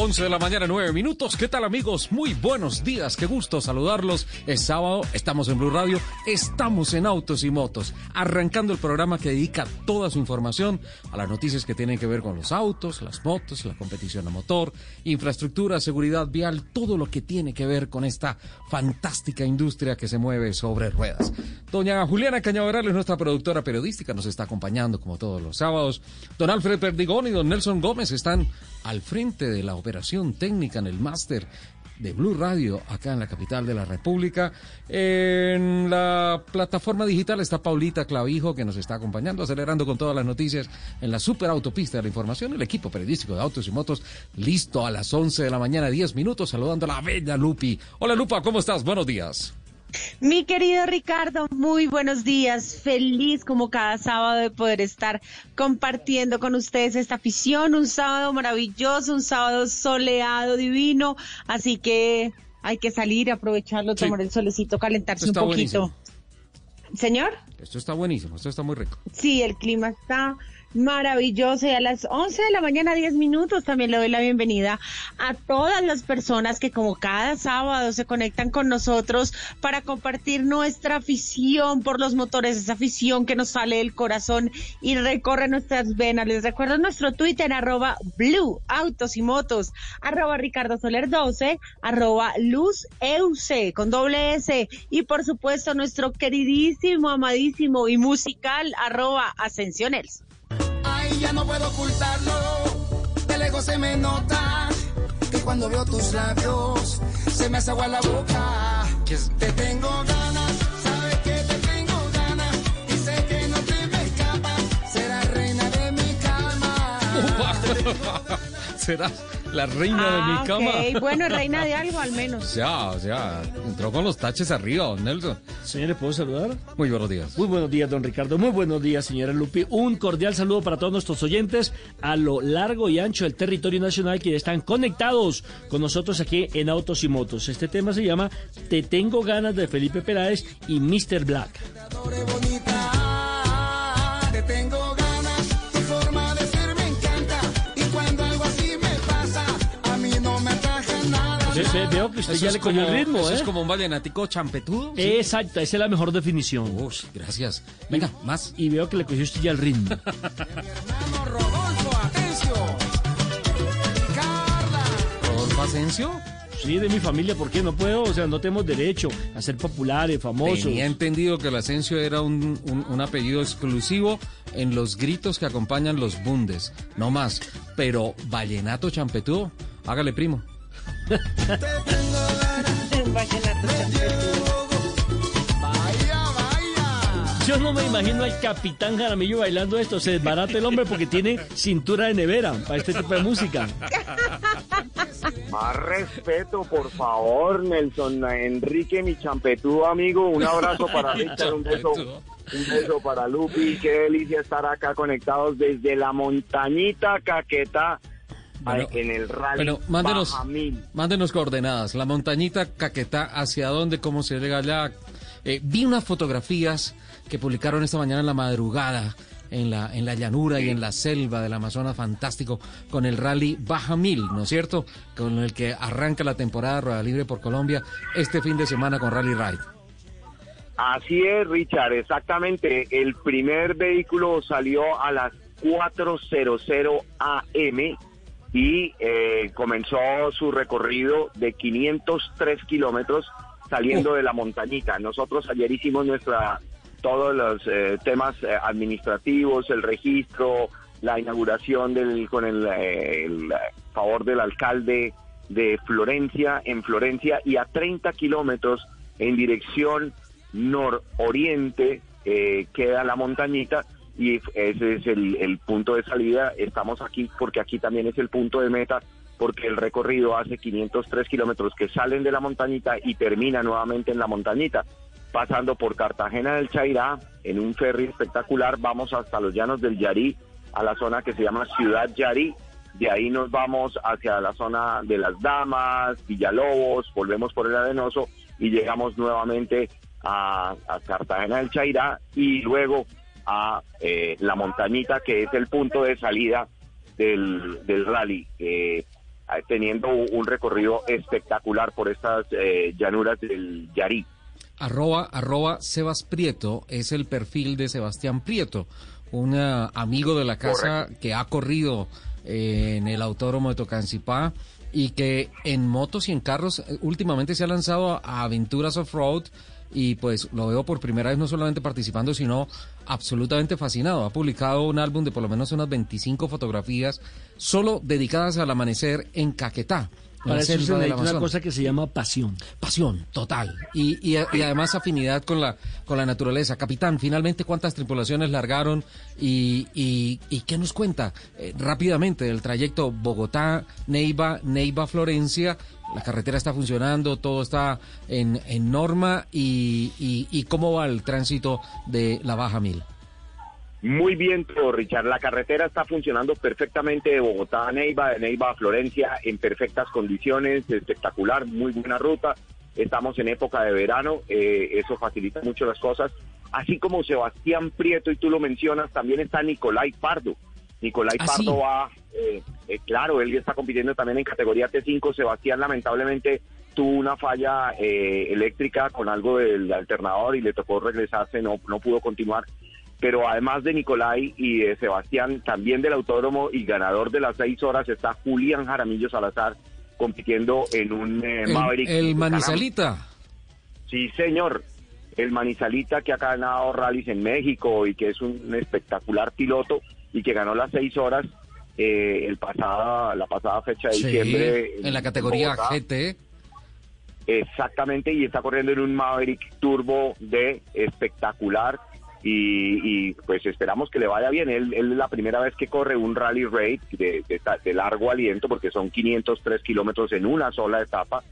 11 de la mañana, 9 minutos. ¿Qué tal amigos? Muy buenos días, qué gusto saludarlos. Es sábado, estamos en Blue Radio, estamos en Autos y Motos, arrancando el programa que dedica toda su información a las noticias que tienen que ver con los autos, las motos, la competición a motor, infraestructura, seguridad vial, todo lo que tiene que ver con esta fantástica industria que se mueve sobre ruedas. Doña Juliana Cañaveral es nuestra productora periodística, nos está acompañando como todos los sábados. Don Alfred Perdigón y don Nelson Gómez están al frente de la operación técnica en el máster de Blue Radio acá en la capital de la República. En la plataforma digital está Paulita Clavijo que nos está acompañando, acelerando con todas las noticias en la super autopista de la información. El equipo periodístico de Autos y Motos listo a las 11 de la mañana, 10 minutos, saludando a la bella Lupi. Hola Lupa, ¿cómo estás? Buenos días. Mi querido Ricardo, muy buenos días. Feliz como cada sábado de poder estar compartiendo con ustedes esta afición. Un sábado maravilloso, un sábado soleado, divino. Así que hay que salir, aprovecharlo, tomar el solecito, calentarse un poquito. Señor. Esto está buenísimo, esto está muy rico. Sí, el clima está maravilloso. Y a las 11 de la mañana 10 minutos también le doy la bienvenida a todas las personas que como cada sábado se conectan con nosotros para compartir nuestra afición por los motores, esa afición que nos sale del corazón y recorre nuestras venas. Les recuerdo nuestro Twitter arroba blue autos y motos arroba Ricardo Soler 12 arroba luz con doble S. Y por supuesto nuestro queridísimo, amadísimo y musical arroba ascensionels ya no puedo ocultarlo. De lejos se me nota que cuando veo tus labios se me hace agua la boca. Te tengo ganas, sabes que te tengo ganas y sé que no te me escapas. Serás reina de mi cama. Serás la reina de mi Ah, cama. Bueno, reina de algo al menos. Sea, o sea, entró con los taches arriba, don Nelson. Señores, ¿puedo saludar? Muy buenos días. Muy buenos días, don Ricardo. Muy buenos días, señora Lupi. Un cordial saludo para todos nuestros oyentes a lo largo y ancho del territorio nacional que están conectados con nosotros aquí en Autos y Motos. Este tema se llama Te tengo ganas de Felipe Peláez y Mr. Black. Veo que usted Eso ya le cogió el ritmo, eso ¿eh? es como un vallenatico champetudo. ¿sí? Exacto, esa es la mejor definición. Uy, gracias. Venga, más. Y veo que le cogió usted ya el ritmo. Rodolfo, atención. Carla. Rodolfo Asensio. Sí, de mi familia, ¿por qué no puedo? O sea, no tenemos derecho a ser populares, famosos. Tenía entendido que el Asensio era un, un- un apellido exclusivo en los gritos que acompañan los bundes, no más. Pero vallenato champetudo, hágale primo. Yo no me imagino al capitán Jaramillo bailando esto. Se desbarata el hombre porque tiene cintura de nevera para este tipo de música. Más respeto, por favor, Nelson Enrique, mi champetudo amigo. Un abrazo para Richard, un beso, un beso para Lupi. Qué delicia estar acá conectados desde la montañita Caquetá Bueno, en el rally Pero mándenos, mándenos coordenadas. La montañita Caquetá, ¿hacia dónde? ¿Cómo se llega allá? Eh, vi unas fotografías que publicaron esta mañana en la madrugada en la, en la llanura y en la selva del Amazonas fantástico con el rally Baja Mil, ¿no es cierto? Con el que arranca la temporada Rueda Libre por Colombia este fin de semana con Rally Ride. Así es, Richard, exactamente. El primer vehículo salió a las 4.00 AM y eh, comenzó su recorrido de 503 kilómetros saliendo de la montañita. Nosotros ayer hicimos nuestra todos los eh, temas eh, administrativos, el registro, la inauguración del con el, eh, el, favor del alcalde de Florencia, en Florencia, y a 30 kilómetros en dirección nororiente eh, queda la montañita y ese es el, el punto de salida. Estamos aquí porque aquí también es el punto de meta porque el recorrido hace 503 kilómetros que salen de la montañita y termina nuevamente en la montañita. Pasando por Cartagena del Chairá, en un ferry espectacular, vamos hasta los llanos del Yarí, a la zona que se llama Ciudad Yarí. De ahí nos vamos hacia la zona de las Damas, Villalobos, volvemos por el Adenoso y llegamos nuevamente a, a Cartagena del Chairá y luego a eh, la montañita que es el punto de salida del, del rally. Eh, teniendo un recorrido espectacular por estas eh, llanuras del Yarí. Arroba, arroba Sebas Prieto es el perfil de Sebastián Prieto, un amigo de la casa que ha corrido en el autódromo de Tocancipá y que en motos y en carros últimamente se ha lanzado a aventuras off-road y pues lo veo por primera vez no solamente participando, sino absolutamente fascinado. Ha publicado un álbum de por lo menos unas 25 fotografías solo dedicadas al amanecer en Caquetá. Para eso se necesita una cosa que se llama pasión. Pasión, total. Y, y, y, además afinidad con la, con la naturaleza. Capitán, finalmente, ¿cuántas tripulaciones largaron y, y, y qué nos cuenta eh, rápidamente del trayecto Bogotá, Neiva, Florencia? La carretera está funcionando, todo está en, en norma y, y cómo va el tránsito de la Baja Mil. Muy bien todo, Richard. La carretera está funcionando perfectamente de Bogotá a Neiva, de Neiva a Florencia, en perfectas condiciones, espectacular, muy buena ruta. Estamos en época de verano, eh, eso facilita mucho las cosas. Así como Sebastián Prieto, y tú lo mencionas, también está Nicolai Pardo. Nicolai ¿Ah, Pardo sí? va, eh, eh, claro, él está compitiendo también en categoría T5. Sebastián lamentablemente tuvo una falla eh, eléctrica con algo del alternador y le tocó regresarse, no, no pudo continuar pero además de Nicolai y de Sebastián, también del autódromo y ganador de las seis horas está Julián Jaramillo Salazar compitiendo en un eh, El, Maverick. el Manizalita. Sí, señor. El Manizalita que ha ganado rallies en México y que es un espectacular piloto y que ganó las seis horas eh, el pasada, la pasada fecha de Sí, diciembre. en la categoría Bogotá. GT. Exactamente, y está corriendo en un Maverick Turbo de espectacular. Y, y, pues esperamos que le vaya bien. Él, él es la primera vez que corre un rally raid de, de, de largo aliento, porque son 503 kilómetros en una sola etapa,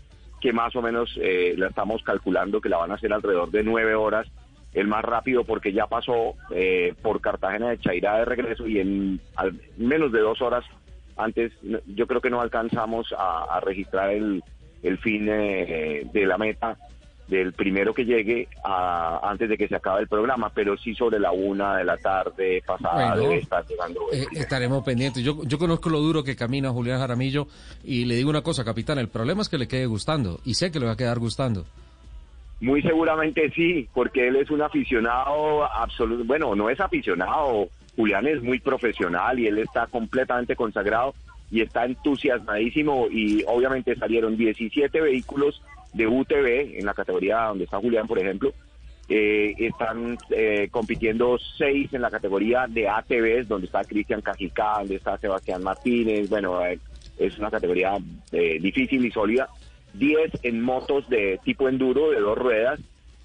que más o menos eh, la estamos calculando que la van a hacer alrededor de nueve horas. El más rápido porque ya pasó eh, por Cartagena de Chairá de regreso y en al, menos de dos horas antes yo creo que no alcanzamos a, a registrar el, el fin eh, de la meta del primero que llegue a- antes de que se acabe el programa, pero sí sobre la una de la tarde pasada Bueno, debe estar llegando. Eh, estaremos pendientes. Yo, yo conozco lo duro que camina Julián Jaramillo y le digo una cosa, capitán, el problema es que le quede gustando y sé que le va a quedar gustando. Muy seguramente sí, porque él es un aficionado absoluto. Bueno, no es aficionado. Julián es muy profesional y él está completamente consagrado y está entusiasmadísimo. Y obviamente salieron 17 vehículos de UTV en la categoría donde está Julián, por ejemplo. Eh, están eh, compitiendo seis en la categoría de ATVs, donde está Cristian Cajicá, donde está Sebastián Martínez. Bueno, eh, es una categoría eh, difícil y sólida. 10 en motos de tipo enduro de dos ruedas,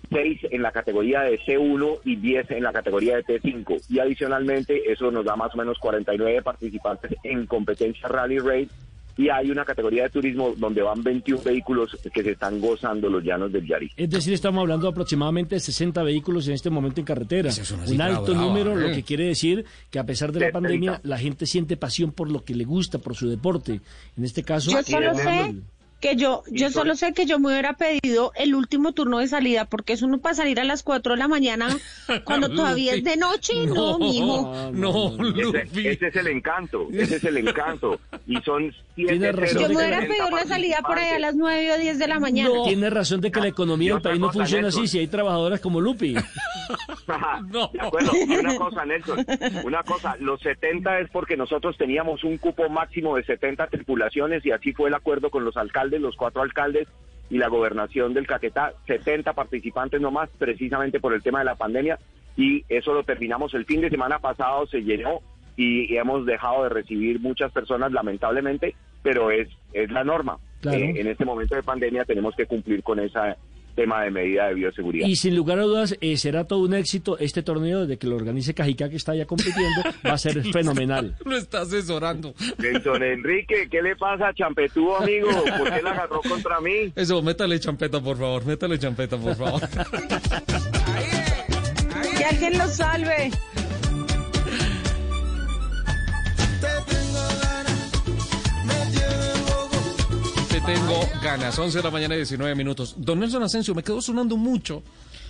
6 en la categoría de C1 y 10 en la categoría de T5. Y adicionalmente eso nos da más o menos 49 participantes en competencia Rally Raid. Y hay una categoría de turismo donde van 21 vehículos que se están gozando los llanos del Yari. Es decir, estamos hablando de aproximadamente 60 vehículos en este momento en carretera. Es Un alto brava, número, ¿eh? lo que quiere decir que a pesar de la 70. pandemia, la gente siente pasión por lo que le gusta, por su deporte. En este caso, Yo solo sé que yo, yo solo sé que yo me hubiera pedido el último turno de salida, porque es uno para salir a las 4 de la mañana cuando todavía es de noche. No, mijo. No, Ese, Lupi. ese es el encanto, ese es el encanto. Y son siete Tiene razón. Yo me de hubiera 70 pedido la salida por ahí a las 9 o 10 de la mañana. tiene razón de que la economía Y del país no funciona Nelson. así si hay trabajadoras como Lupi. No. De acuerdo, y una cosa, Nelson, una cosa, los 70 es porque nosotros teníamos un cupo máximo de 70 tripulaciones y así fue el acuerdo con los alcaldes, los cuatro alcaldes y la gobernación del Caquetá, 70 participantes nomás, precisamente por el tema de la pandemia, y eso lo terminamos el fin de semana pasado, se llenó y hemos dejado de recibir muchas personas, lamentablemente, pero es, es la norma. Claro. Eh, en este momento de pandemia tenemos que cumplir con esa tema de medida de bioseguridad. Y sin lugar a dudas, eh, será todo un éxito este torneo de que lo organice Cajicá, que está ya compitiendo, va a ser fenomenal. Lo está asesorando. Don Enrique, ¿qué le pasa a Champetú, amigo? ¿Por qué la agarró contra mí? Eso, métale champeta, por favor, métale champeta, por favor. Que alguien lo salve. Te tengo ganas. 11 de la mañana, 19 minutos. Don Nelson Asensio, me quedó sonando mucho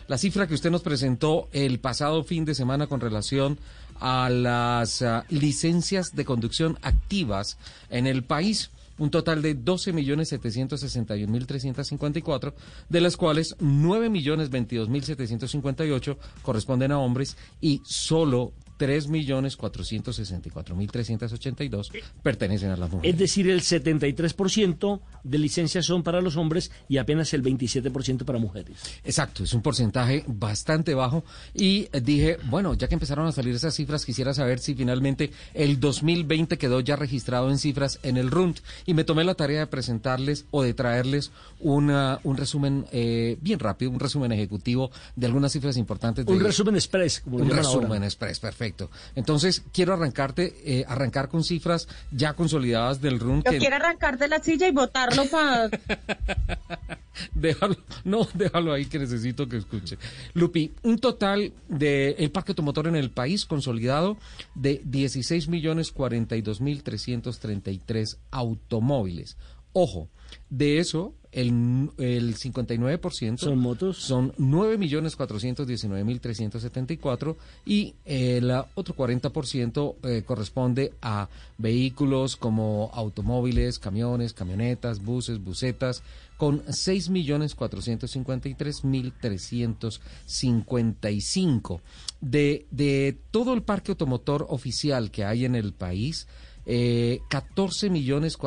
la cifra que usted nos presentó el pasado fin de semana con relación a las ah, licencias de conducción activas en el país. Un total de 12.761.354, de las cuales 9.022.758 corresponden a hombres y solo 3.464.382 pertenecen a las mujeres. Es decir, el 73% de licencias son para los hombres y apenas el 27% para mujeres. Exacto, es un porcentaje bastante bajo y dije, bueno, ya que empezaron a salir esas cifras, quisiera saber si finalmente el 2020 quedó ya registrado en cifras en el RUNT y me tomé la tarea de presentarles o de traerles una, un resumen eh, bien rápido, un resumen ejecutivo de algunas cifras importantes. De, Un resumen express, como lo un resumen ahora. express, perfecto. Entonces, quiero arrancarte, eh, arrancar con cifras ya consolidadas del RUN. Yo que- quiero arrancar de la silla y botarlo para... Déjalo, no, déjalo ahí que necesito que escuche. Lupi, un total de el parque automotor en el país consolidado de 16 millones 42 mil 333 automóviles. Ojo, de eso el, el 59% ¿Son motos? son 9 millones 419 mil 374 y el ah, otro 40% eh, corresponde a vehículos como automóviles, camiones, camionetas, buses, busetas con 6 millones 453 mil 355 de, de todo el parque automotor oficial que hay en el país eh, 14 millones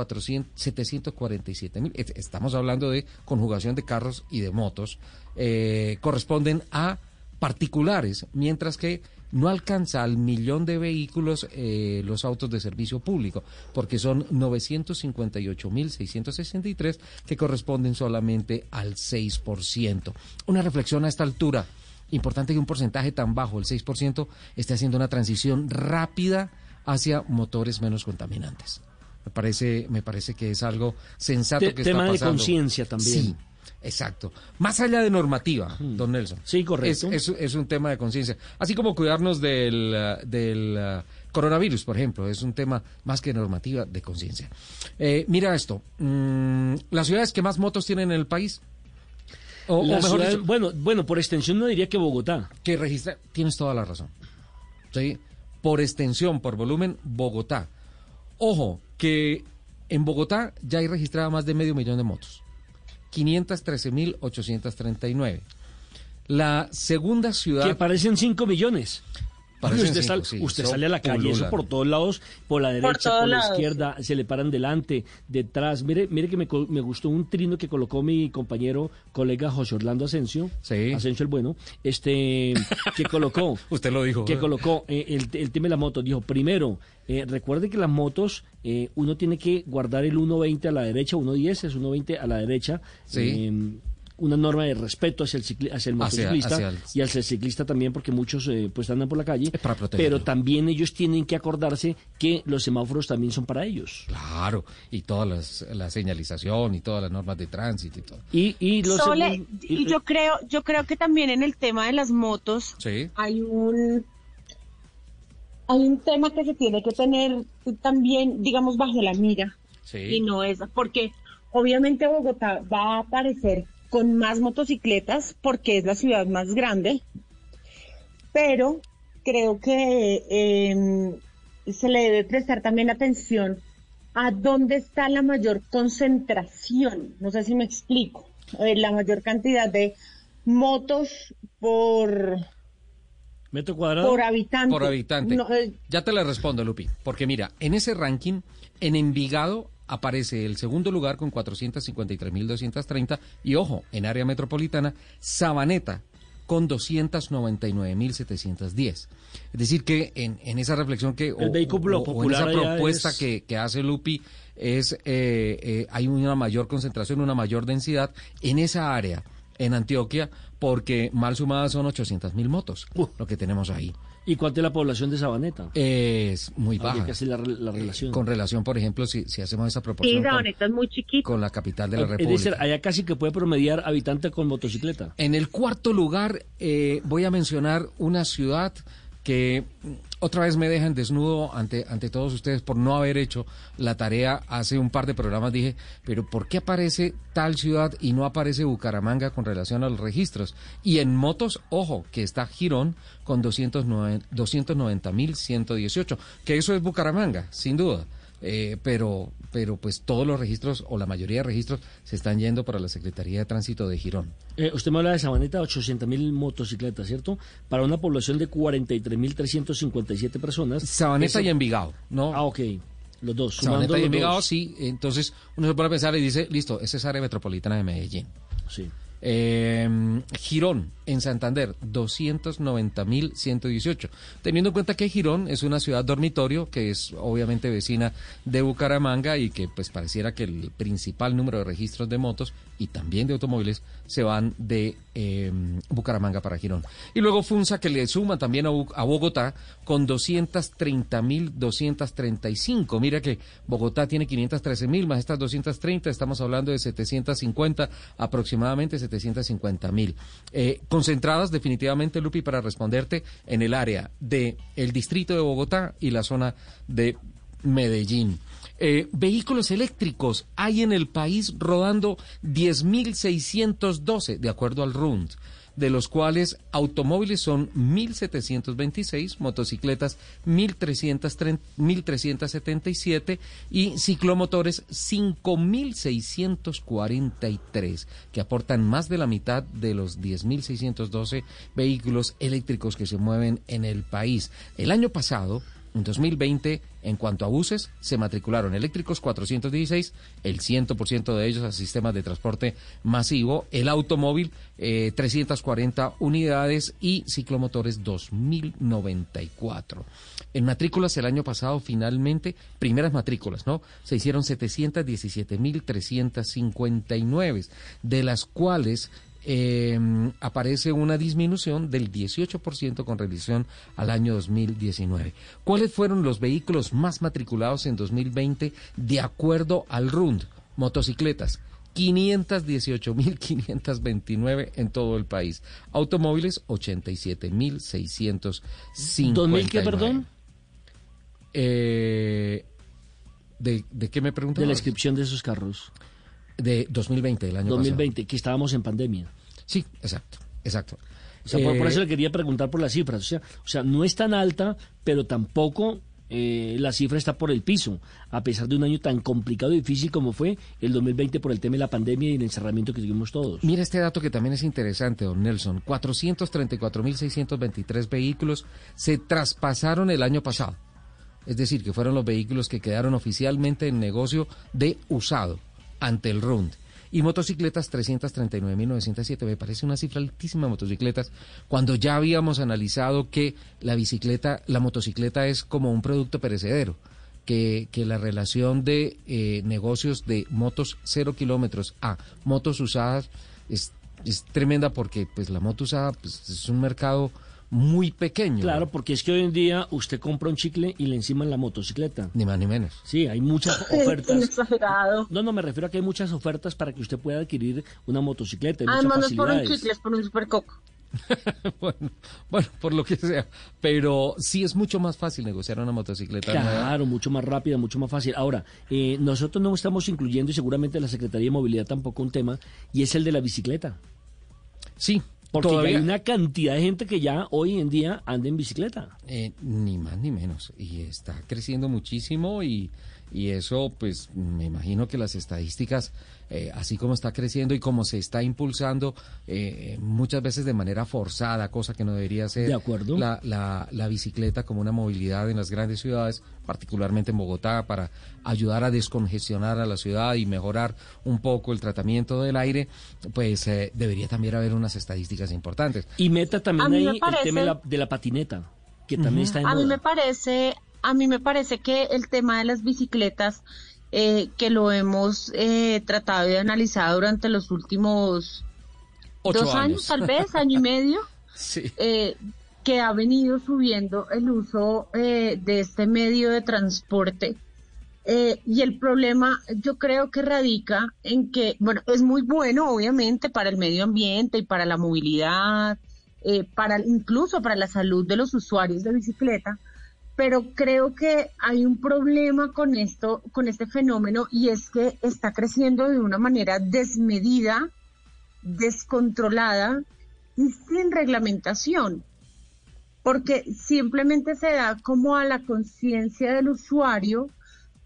747 mil, es- estamos hablando de conjugación de carros y de motos, eh, corresponden a particulares, mientras que no alcanza al millón de vehículos eh, los autos de servicio público, porque son 958.663 que corresponden solamente al 6%. Una reflexión a esta altura. Importante que un porcentaje tan bajo, el 6%, esté haciendo una transición rápida hacia motores menos contaminantes. Me parece, me parece que es algo sensato Te- que tema está de pasando. conciencia también. Sí, exacto. Más allá de normativa, don Nelson. Sí, correcto. Es, es- es un tema de conciencia. Así como cuidarnos del, del uh, coronavirus, por ejemplo, es un tema más que normativa de conciencia. Eh, mira esto, mm, las ciudades que más motos tienen en el país, o, mejor ciudad- dicho, bueno, bueno, por extensión no diría que Bogotá. que registra, tienes toda la razón. ¿Sí? Por extensión, por volumen, Bogotá. Ojo, que en Bogotá ya hay registrada más de medio millón de motos. 513.839. La segunda ciudad... Que parecen 5 millones. Usted cinco, sal- sí, usted eso sale a la calle, eso por todos lados, por la derecha, por, la lados. izquierda, se le paran delante, detrás. Mire, mire que me, co- me gustó un trino que colocó mi compañero, colega José Orlando Asensio, Sí. Asensio el bueno, este, que colocó, Usted lo dijo. que colocó eh, el, el tema de la moto. Dijo, primero, eh, recuerde que las motos, eh, uno tiene que guardar el 1.20 a la derecha, 1.10 es 1.20 a la derecha. Sí. Eh, una norma de respeto hacia el, cicli- hacia el motociclista hacia el- y hacia el ciclista también, porque muchos eh, pues andan por la calle. Es para protegerlo. pero también ellos tienen que acordarse que los semáforos también son para ellos. Claro, y toda las- la señalización y todas las normas de tránsito y todo. Y, y los Sole, y yo creo, yo creo que también en el tema de las motos Sí. hay un hay un tema que se tiene que tener también, digamos, bajo la mira. Sí. Y no es, porque obviamente Bogotá va a aparecer con más motocicletas porque es la ciudad más grande, pero creo que eh, se le debe prestar también atención a dónde está la mayor concentración. No sé si me explico. Eh, la mayor cantidad de motos por, metro cuadrado. por habitante. Por habitante. No, eh, Ya te le respondo, Lupi. Porque mira, en ese ranking, en Envigado aparece el segundo lugar con 453.230 y ojo, en área metropolitana, Sabaneta con 299.710. Es decir, que en, en esa reflexión que... El vehículo o en popular esa propuesta es- que, que hace Lupi es, eh, eh, hay una mayor concentración, una mayor densidad en esa área en Antioquia, porque mal sumadas son 800 mil motos, Uh. lo que tenemos ahí. ¿Y cuánto es la población de Sabaneta? Es muy Habría baja. que hacer la, la relación. Con relación, por ejemplo, si, si hacemos esa Sí, proporción con, Sabaneta es muy chiquito. con la capital de la es República. decir, allá casi que puede promediar habitante con motocicleta. En el cuarto lugar eh, voy a mencionar una ciudad que otra vez me dejan desnudo ante, ante todos ustedes por no haber hecho la tarea. Hace un par de programas dije, pero ¿por qué aparece tal ciudad y no aparece Bucaramanga con relación a los registros? Y en motos, ojo, que está Girón con 290.118, que eso es Bucaramanga, sin duda. Eh, pero, pero pues todos los registros o la mayoría de registros se están yendo para la Secretaría de Tránsito de Girón. Eh, usted me habla de Sabaneta, 800 mil motocicletas, ¿cierto? Para una población de 43.357 personas. Sabaneta y Envigado, ¿no? Ah, ok. Los dos. Sabaneta y Envigado, dos. sí. Entonces uno se pone a pensar y dice, listo, esa es área metropolitana de Medellín. Sí. Eh, Girón, en Santander, 290.118. Teniendo en cuenta que Girón es una ciudad dormitorio, que es obviamente vecina de Bucaramanga y que pues pareciera que el principal número de registros de motos y también de automóviles se van de eh, Bucaramanga para Girón. Y luego Funza, que le suma también a Bogotá con 230.235. Mira que Bogotá tiene 513.000 más estas 230, estamos hablando de 750, aproximadamente 750.000. Eh, concentradas definitivamente, Lupi, para responderte en el área de el distrito de Bogotá y la zona de Medellín. Eh, vehículos eléctricos hay en el país rodando 10.612, de acuerdo al RUND, de los cuales automóviles son 1.726, motocicletas 1.330 1.377 y ciclomotores 5.643, que aportan más de la mitad de los 10.612 vehículos eléctricos que se mueven en el país. El año pasado, 2020, en cuanto a buses, se matricularon eléctricos 416, el 100% de ellos a sistemas de transporte masivo, el automóvil eh, 340 unidades y ciclomotores 2094. En matrículas el año pasado finalmente, primeras matrículas, ¿no? Se hicieron 717.359, de las cuales eh, aparece una disminución del 18% con relación al año 2019. ¿Cuáles fueron los vehículos más matriculados en 2020 de acuerdo al RUND? Motocicletas. 518.529 en todo el país. Automóviles, 87.659. ¿2000 qué, perdón? Eh, ¿de, ¿De qué me preguntas? De la inscripción de esos carros. De 2020, el año 2020, que estábamos en pandemia. Sí, exacto, exacto. O sea, por, por Eh, eso le quería preguntar por las cifras. O sea, o sea no es tan alta, pero tampoco eh, la cifra está por el piso, a pesar de un año tan complicado y difícil como fue el 2020 por el tema de la pandemia y el encerramiento que tuvimos todos. Mira este dato que también es interesante, don Nelson. 434.623 vehículos se traspasaron el año pasado. Es decir, que fueron los vehículos que quedaron oficialmente en negocio de usado ante el RUND. Y motocicletas 339.907. Me parece una cifra altísima motocicletas cuando ya habíamos analizado que la bicicleta, la motocicleta es como un producto perecedero. Que, que la relación de eh, negocios de motos cero kilómetros a motos usadas es, es tremenda porque pues la moto usada pues, es un mercado muy pequeño. Claro, porque es que hoy en día usted compra un chicle y le encima en la motocicleta. Ni más ni menos. Sí, hay muchas ofertas. exagerado. No, no, me refiero a que hay muchas ofertas para que usted pueda adquirir una motocicleta. Hay Además, no muchas es por un chicle, es por un supercoco. bueno, bueno, por lo que sea. Pero sí es mucho más fácil negociar una motocicleta. Claro, mucho más rápida, mucho más fácil. Ahora, eh, nosotros no estamos incluyendo, y seguramente la Secretaría de Movilidad tampoco, un tema, y es el de la bicicleta. Sí, Porque ya hay una cantidad de gente que ya hoy en día anda en bicicleta. eh, ni más ni menos. Y está creciendo muchísimo y, y eso, pues, me imagino que las estadísticas, eh, así como está creciendo y como se está impulsando, eh, muchas veces de manera forzada, cosa que no debería ser. De acuerdo. La, la, la bicicleta como una movilidad en las grandes ciudades, particularmente en Bogotá, para ayudar a descongestionar a la ciudad y mejorar un poco el tratamiento del aire, pues eh, debería también haber unas estadísticas importantes. Y meta también me ahí el tema de la, de la patineta, que también está en A mí me parece, a mí me parece que el tema de las bicicletas, eh, que lo hemos eh, tratado y analizado durante los últimos Ocho dos años, tal vez, año y medio, Sí. eh, que ha venido subiendo el uso eh, de este medio de transporte. Eh, y el problema yo creo que radica en que, bueno, es muy bueno obviamente para el medio ambiente y para la movilidad, para incluso para la salud de los usuarios de bicicleta, pero creo que hay un problema con esto, con este fenómeno y es que está creciendo de una manera desmedida, descontrolada y sin reglamentación, porque simplemente se da como a la conciencia del usuario,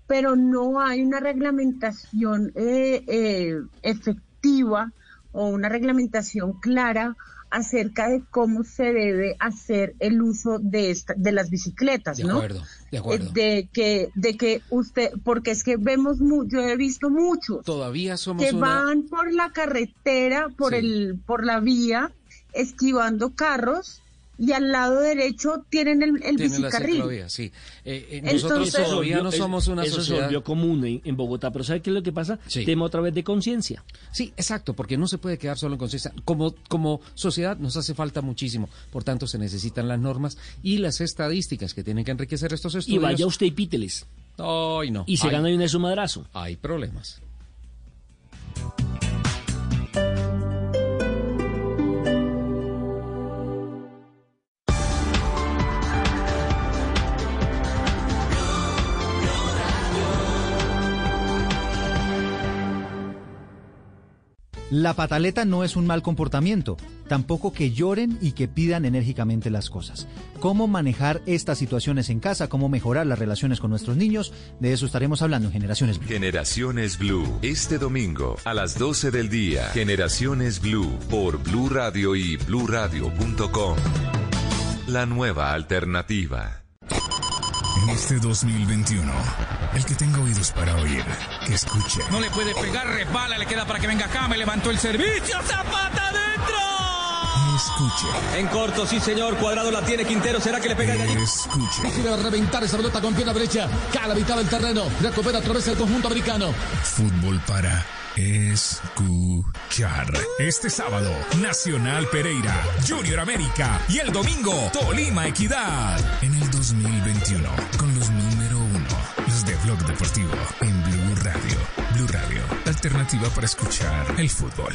pero no hay una reglamentación eh, eh, efectiva o una reglamentación clara acerca de cómo se debe hacer el uso de esta, de las bicicletas, De ¿no? acuerdo, de acuerdo. Eh, De que, de que usted, porque es que vemos, mu- yo he visto muchos Todavía somos que una... van por la carretera, por Sí. el, por la vía, esquivando carros y al lado derecho tienen el, el la bicicarril. ciclovía, sí. Eh, eh, nosotros Entonces- todavía no Eso- somos una eso se sociedad... volvió común en, en Bogotá, pero ¿sabe qué es lo que pasa? Sí. Tema otra vez de conciencia. Sí, exacto, porque no se puede quedar solo en conciencia. Como, como sociedad nos hace falta muchísimo. Por tanto, se necesitan las normas y las estadísticas que tienen que enriquecer estos Y estudios. vaya usted y píteles. Ay, no. Y se Hay- gana de una de su madrazo. Hay problemas. La pataleta no es un mal comportamiento, tampoco que lloren y que pidan enérgicamente las cosas. ¿Cómo manejar estas situaciones en casa? ¿Cómo mejorar las relaciones con nuestros niños? De eso estaremos hablando en Generaciones Blue. Generaciones Blue, este domingo a las 12 del día. Generaciones Blue por Blue Radio y bluradio.com. La nueva alternativa. En este 2021, el que tenga oídos para oír, que escuche. No le puede pegar, resbala, le queda para que venga acá, me levantó el servicio, Zapata adentro. Escuche. En corto, sí señor, cuadrado la tiene Quintero, ¿será que le pega el gallito? Escuche. Quiere reventar esa pelota con pierna derecha, mitad del terreno, recupera otra vez el conjunto americano. Fútbol para escuchar. Este sábado, Nacional Pereira, Junior América y el domingo, Tolima Equidad. En el 2021, con los número uno, los de Blog Deportivo, en Blue Radio. Blue Radio, alternativa para escuchar el fútbol.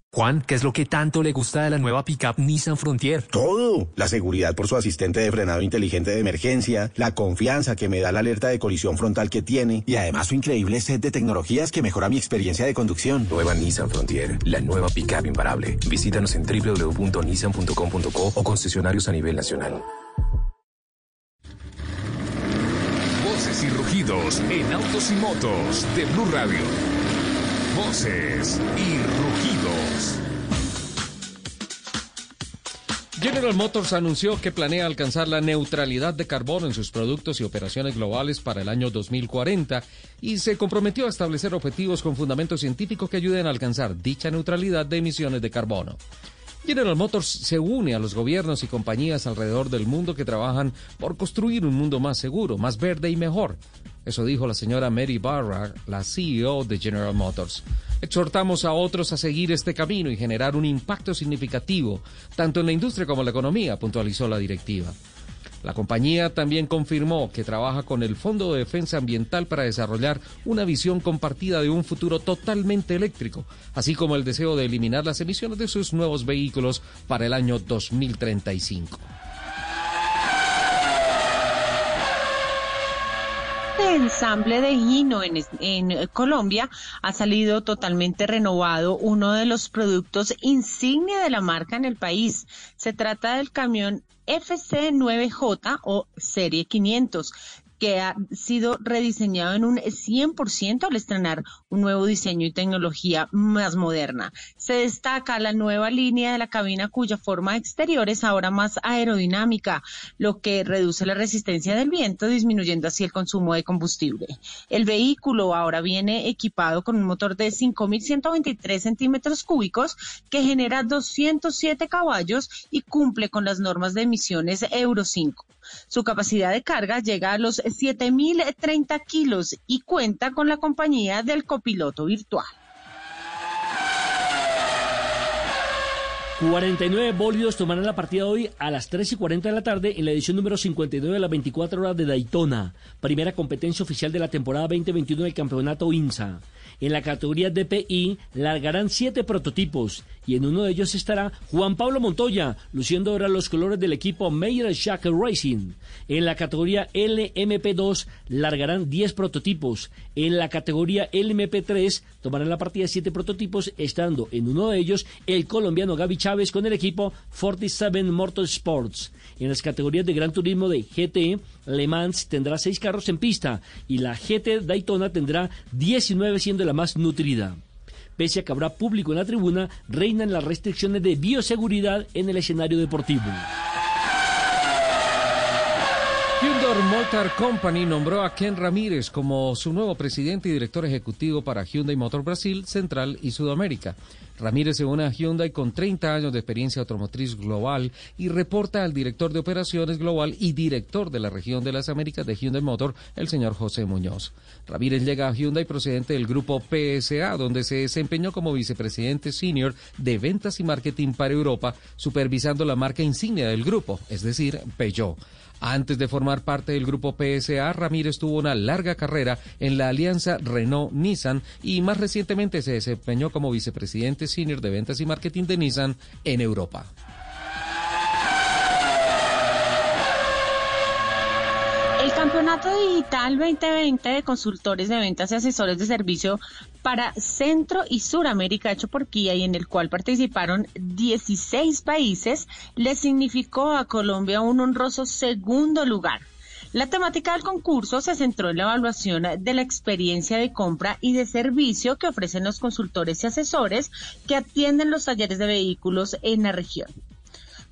Juan, ¿qué es lo que tanto le gusta de la nueva pickup Nissan Frontier? Todo. La seguridad por su asistente de frenado inteligente de emergencia, la confianza que me da la alerta de colisión frontal que tiene y además su increíble set de tecnologías que mejora mi experiencia de conducción. Nueva Nissan Frontier, la nueva pickup imparable. Visítanos en www.nissan.com.co o concesionarios a nivel nacional. Voces y rugidos en autos y motos de Blue Radio. Y rugidos. General Motors anunció que planea alcanzar la neutralidad de carbono en sus productos y operaciones globales para el año 2040 y se comprometió a establecer objetivos con fundamento científico que ayuden a alcanzar dicha neutralidad de emisiones de carbono. General Motors se une a los gobiernos y compañías alrededor del mundo que trabajan por construir un mundo más seguro, más verde y mejor. Eso dijo la señora Mary Barra, la CEO de General Motors. Exhortamos a otros a seguir este camino y generar un impacto significativo, tanto en la industria como en la economía, puntualizó la directiva. La compañía también confirmó que trabaja con el Fondo de Defensa Ambiental para desarrollar una visión compartida de un futuro totalmente eléctrico, así como el deseo de eliminar las emisiones de sus nuevos vehículos para el año 2035. De ensamble de Hino en, en Colombia ha salido totalmente renovado uno de los productos insignia de la marca en el país. Se trata del camión FC9J o Serie 500 que ha sido rediseñado en un 100% al estrenar un nuevo diseño y tecnología más moderna. Se destaca la nueva línea de la cabina cuya forma exterior es ahora más aerodinámica, lo que reduce la resistencia del viento, disminuyendo así el consumo de combustible. El vehículo ahora viene equipado con un motor de 5.123 centímetros cúbicos que genera 207 caballos y cumple con las normas de emisiones Euro 5. Su capacidad de carga llega a los 7.030 kilos y cuenta con la compañía del copiloto virtual. 49 bólidos tomarán la partida hoy a las 3 y 40 de la tarde en la edición número 59 de las 24 horas de Daytona, primera competencia oficial de la temporada 2021 del campeonato INSA. En la categoría DPI largarán siete prototipos y en uno de ellos estará Juan Pablo Montoya, luciendo ahora los colores del equipo Meyer Shack Racing. En la categoría LMP2 largarán 10 prototipos. En la categoría LMP3 tomarán la partida siete prototipos, estando en uno de ellos el colombiano Gaby Chávez con el equipo 47 Motorsports. En las categorías de Gran Turismo de GT, Le Mans tendrá seis carros en pista y la GT Daytona tendrá 19 siendo la más nutrida. Pese a que habrá público en la tribuna, reinan las restricciones de bioseguridad en el escenario deportivo. Hyundai Motor Company nombró a Ken Ramírez como su nuevo presidente y director ejecutivo para Hyundai Motor Brasil, Central y Sudamérica. Ramírez se une a Hyundai con 30 años de experiencia automotriz global y reporta al director de operaciones global y director de la región de las Américas de Hyundai Motor, el señor José Muñoz. Ramírez llega a Hyundai procedente del grupo PSA, donde se desempeñó como vicepresidente senior de ventas y marketing para Europa, supervisando la marca insignia del grupo, es decir, Peugeot. Antes de formar parte del grupo PSA, Ramírez tuvo una larga carrera en la alianza Renault-Nissan y más recientemente se desempeñó como vicepresidente senior de ventas y marketing de Nissan en Europa. Campeonato Digital 2020 de Consultores de Ventas y Asesores de Servicio para Centro y Suramérica, hecho por Kia y en el cual participaron 16 países, le significó a Colombia un honroso segundo lugar. La temática del concurso se centró en la evaluación de la experiencia de compra y de servicio que ofrecen los consultores y asesores que atienden los talleres de vehículos en la región.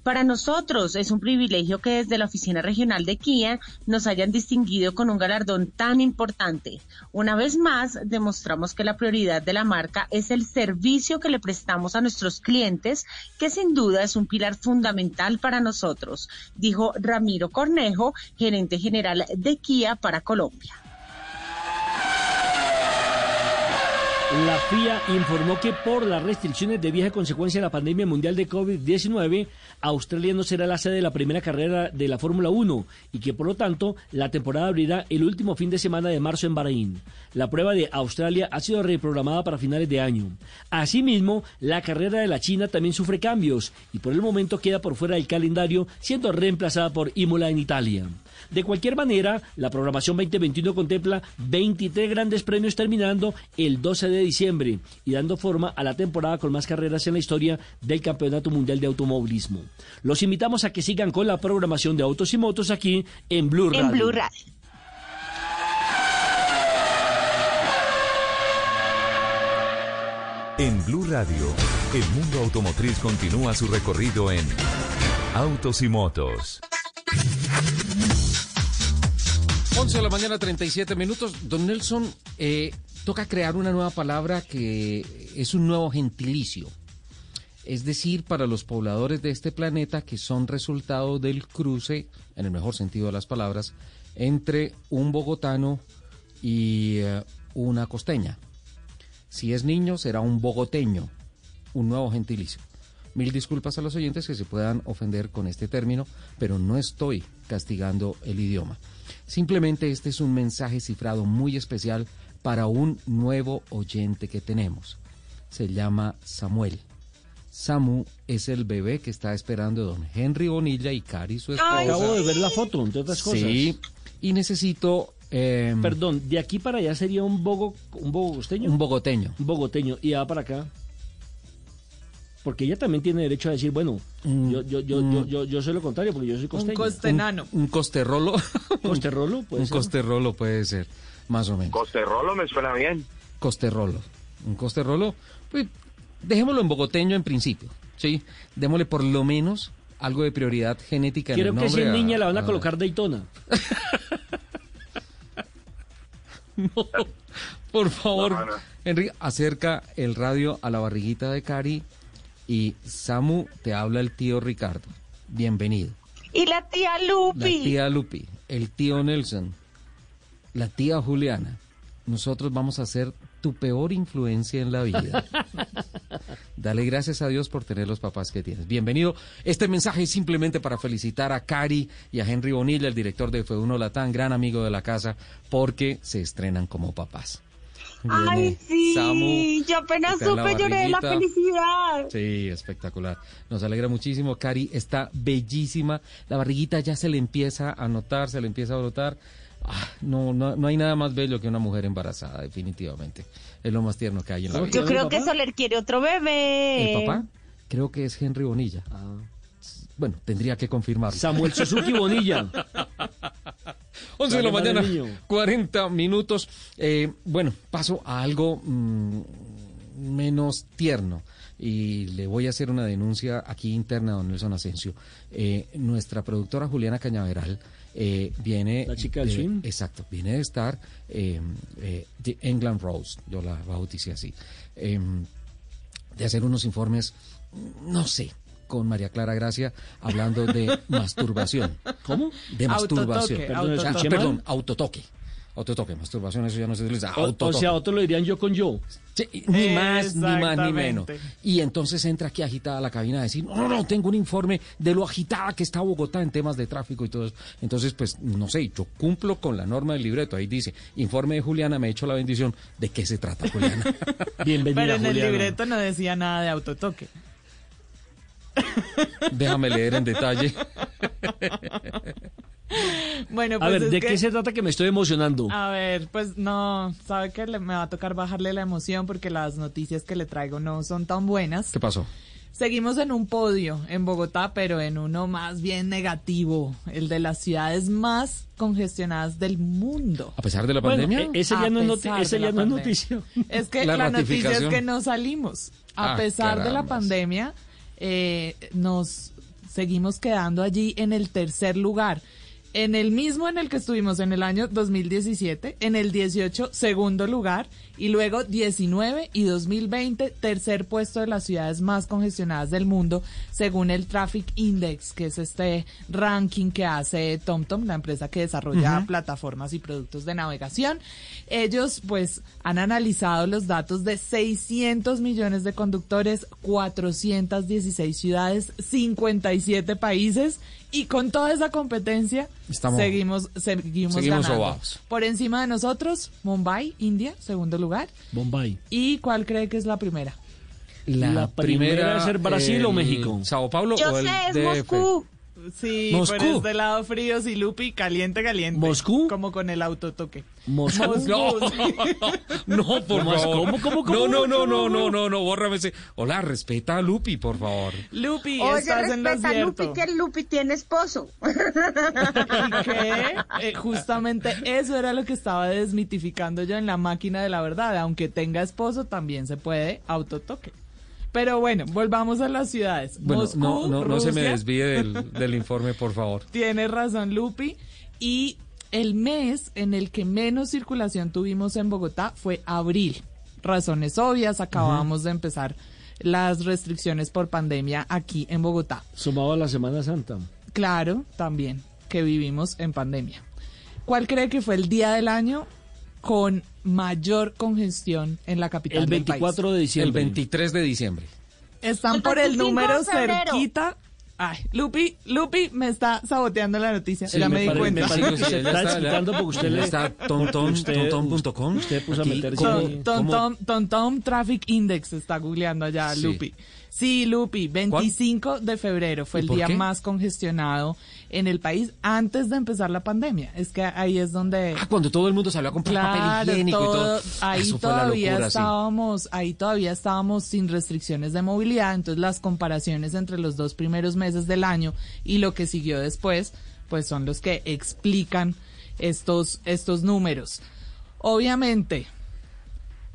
Para nosotros es un privilegio que desde la Oficina Regional de Kia nos hayan distinguido con un galardón tan importante. Una vez más, demostramos que la prioridad de la marca es el servicio que le prestamos a nuestros clientes, que sin duda es un pilar fundamental para nosotros, dijo Ramiro Cornejo, gerente general de Kia para Colombia. La FIA informó que por las restricciones de vieja consecuencia de la pandemia mundial de COVID-19, Australia no será la sede de la primera carrera de la Fórmula 1 y que por lo tanto la temporada abrirá el último fin de semana de marzo en Bahrein. La prueba de Australia ha sido reprogramada para finales de año. Asimismo, la carrera de la China también sufre cambios y por el momento queda por fuera del calendario, siendo reemplazada por Imola en Italia. De cualquier manera, la programación 2021 contempla 23 grandes premios terminando el 12 de diciembre y dando forma a la temporada con más carreras en la historia del Campeonato Mundial de Automovilismo. Los invitamos a que sigan con la programación de Autos y Motos aquí en Blue Radio. En Blue Radio. En Blue Radio, el mundo automotriz continúa su recorrido en Autos y Motos. 11 de la mañana, 37 minutos. Don Nelson, eh, toca crear una nueva palabra que es un nuevo gentilicio. Es decir, para los pobladores de este planeta que son resultado del cruce, en el mejor sentido de las palabras, entre un bogotano y eh, una costeña. Si es niño, será un bogoteño, un nuevo gentilicio. Mil disculpas a los oyentes que se puedan ofender con este término, pero no estoy castigando el idioma. Simplemente este es un mensaje cifrado muy especial para un nuevo oyente que tenemos. Se llama Samuel. Samu es el bebé que está esperando don Henry Bonilla y Cari, su esposa. Acabo de ver la foto, entre otras cosas. Sí, y necesito Eh, Perdón, de aquí para allá sería un bogo, un bogosteño. Un bogoteño. Un bogoteño. Y va para acá. Porque ella también tiene derecho a decir, bueno, Mm, yo, yo, yo, mm. yo, yo, yo soy lo contrario, porque yo soy costeño. costenano. Un, un costerrolo. ¿Costerrolo? Puede un ser. costerrolo puede ser, más o menos. Costerrolo me suena bien. Costerrolo. Un costerrolo, pues dejémoslo en bogoteño en principio, ¿sí? Démosle por lo menos algo de prioridad genética en Creo el que nombre. si es a- niña la van a a- colocar Daytona. Por favor, No, no. Enrique, acerca el radio a la barriguita de Cari y Samu, te habla el tío Ricardo. Bienvenido. Y la tía La Lupi. tía Lupi, el tío Nelson, la tía Juliana. Nosotros vamos a ser tu peor influencia en la vida. Dale gracias a Dios por tener los papás que tienes. Bienvenido. Este mensaje es simplemente para felicitar a Cari y a Henry Bonilla, el director de F1 Latán, gran amigo de la casa, porque se estrenan como papás. Ay, sí. Samu, yo apenas supe, lloré de la felicidad. Sí, espectacular. Nos alegra muchísimo. Cari está bellísima. La barriguita ya se le empieza a notar, se le empieza a brotar. Ah, no, no, no hay nada más bello que una mujer embarazada, definitivamente. Es lo más tierno que hay en la vida. Yo creo que Soler quiere otro bebé. ¿El papá? Creo que es Henry Bonilla. Bueno, tendría que confirmarlo. Samuel Suzuki Bonilla. 11 de la mañana, madre niño. 40 minutos. Eh, bueno, paso a algo mm, menos tierno. Y le voy a hacer una denuncia aquí interna a don Nelson Asensio. Eh, nuestra productora Juliana Cañaveral eh, viene... La chica del de- swing. Exacto, viene de estar eh, de England Rose, yo la bauticé así. de hacer unos informes, no sé, con María Clara Gracia, hablando de masturbación. ¿Cómo? De masturbación. Autotoque, Perdón, autotoque. ah, perdón, autotoque. Autotoque, masturbación, eso ya no se utiliza. O, o Autotoque. sea, otros lo dirían yo con yo. Sí, ni más, ni más, ni menos. Y entonces entra aquí agitada a la cabina a decir, no, no, no, tengo un informe de lo agitada que está Bogotá en temas de tráfico y todo eso. Entonces, pues, no sé, yo cumplo con la norma del libreto. Ahí dice, informe de Juliana, me he hecho la bendición. ¿De qué se trata, Juliana? Bienvenida, Pero en el libreto no decía nada de autotoque. Déjame leer en detalle. Bueno, A pues ver, es ¿de que- qué se trata que me estoy emocionando? A ver, pues no, sabe que le- me va a tocar bajarle la emoción porque las noticias que le traigo no son tan buenas. ¿Qué pasó? Seguimos en un podio en Bogotá, pero en uno más bien negativo, el de las ciudades más congestionadas del mundo. A pesar de la pandemia. e- ese A ya no ese ya no es noticia. Es que La la, noticia es que no salimos. A Ah, pesar de la pandemia, eh, nos seguimos quedando allí en el tercer lugar. En el mismo en el que estuvimos en el año 2017, en el 18, segundo lugar, y luego 19 y 2020, tercer puesto de las ciudades más congestionadas del mundo, según el Traffic Index, que es este ranking que hace TomTom, la empresa que desarrolla plataformas y productos de navegación. Ellos pues han analizado los datos de 600 millones de conductores, 416 ciudades, 57 países y con toda esa competencia Estamos- seguimos seguimos, seguimos ganando. sobados. Por encima de nosotros, Mumbai, India, segundo lugar. Bombay. ¿Y cuál cree que es la primera? La primera es ser Brasil o el México. ¿Sao Paulo Yo o el sé, es DF? Moscú. Sí, Moscú. por este lado frío, y Lupi, caliente, caliente. ¿Moscú? Como con el autotoque. Moscú. Moscú, No, no, por ¿Cómo es? favor. ¿Cómo, cómo, cómo? No, no, no, ¿Cómo? no, no, no, no, bórrame ese. Hola, respeta a Lupi, por favor. Lupi, Oye, estás en lo respeta a cierto. Lupi, que Lupi tiene esposo. ¿Y qué? Eh, justamente eso era lo que estaba desmitificando yo en la máquina de la verdad. Aunque tenga esposo, también se puede autotoque. Pero bueno, volvamos a las ciudades. Bueno, Moscú, no, no, no se me desvíe del, del informe, por favor. Tiene razón, Lupi. Y el mes en el que menos circulación tuvimos en Bogotá fue abril. Razones obvias, acabamos de empezar las restricciones por pandemia aquí en Bogotá. Sumado a la Semana Santa. Claro, también, que vivimos en pandemia. ¿Cuál cree que fue el día del año con mayor congestión en la capital El del 24 país? de diciembre. El 23 de diciembre. Están El por el 25 número cerquita. Ay, Lupi, Lupi me está saboteando la noticia. Sí, ya me me, di pare- cuenta. me parece que está ya. porque usted le... Está tonton, usted- puso a Aquí, meterse ¿cómo- ahí. Tom, cómo- Tom, Tom, Tom Traffic Index está googleando allá, Sí. Lupi. Sí, Lupi, 25 de febrero fue ¿Y el día qué? más congestionado en el país antes de empezar la pandemia. Es que ahí es donde... Ah, cuando todo el mundo salió a comprar papel higiénico y todo. Ahí Eso todavía locura, sí. estábamos, ahí todavía estábamos sin restricciones de movilidad, entonces las comparaciones entre los dos primeros meses del año y lo que siguió después, pues son los que explican estos, estos números. Obviamente,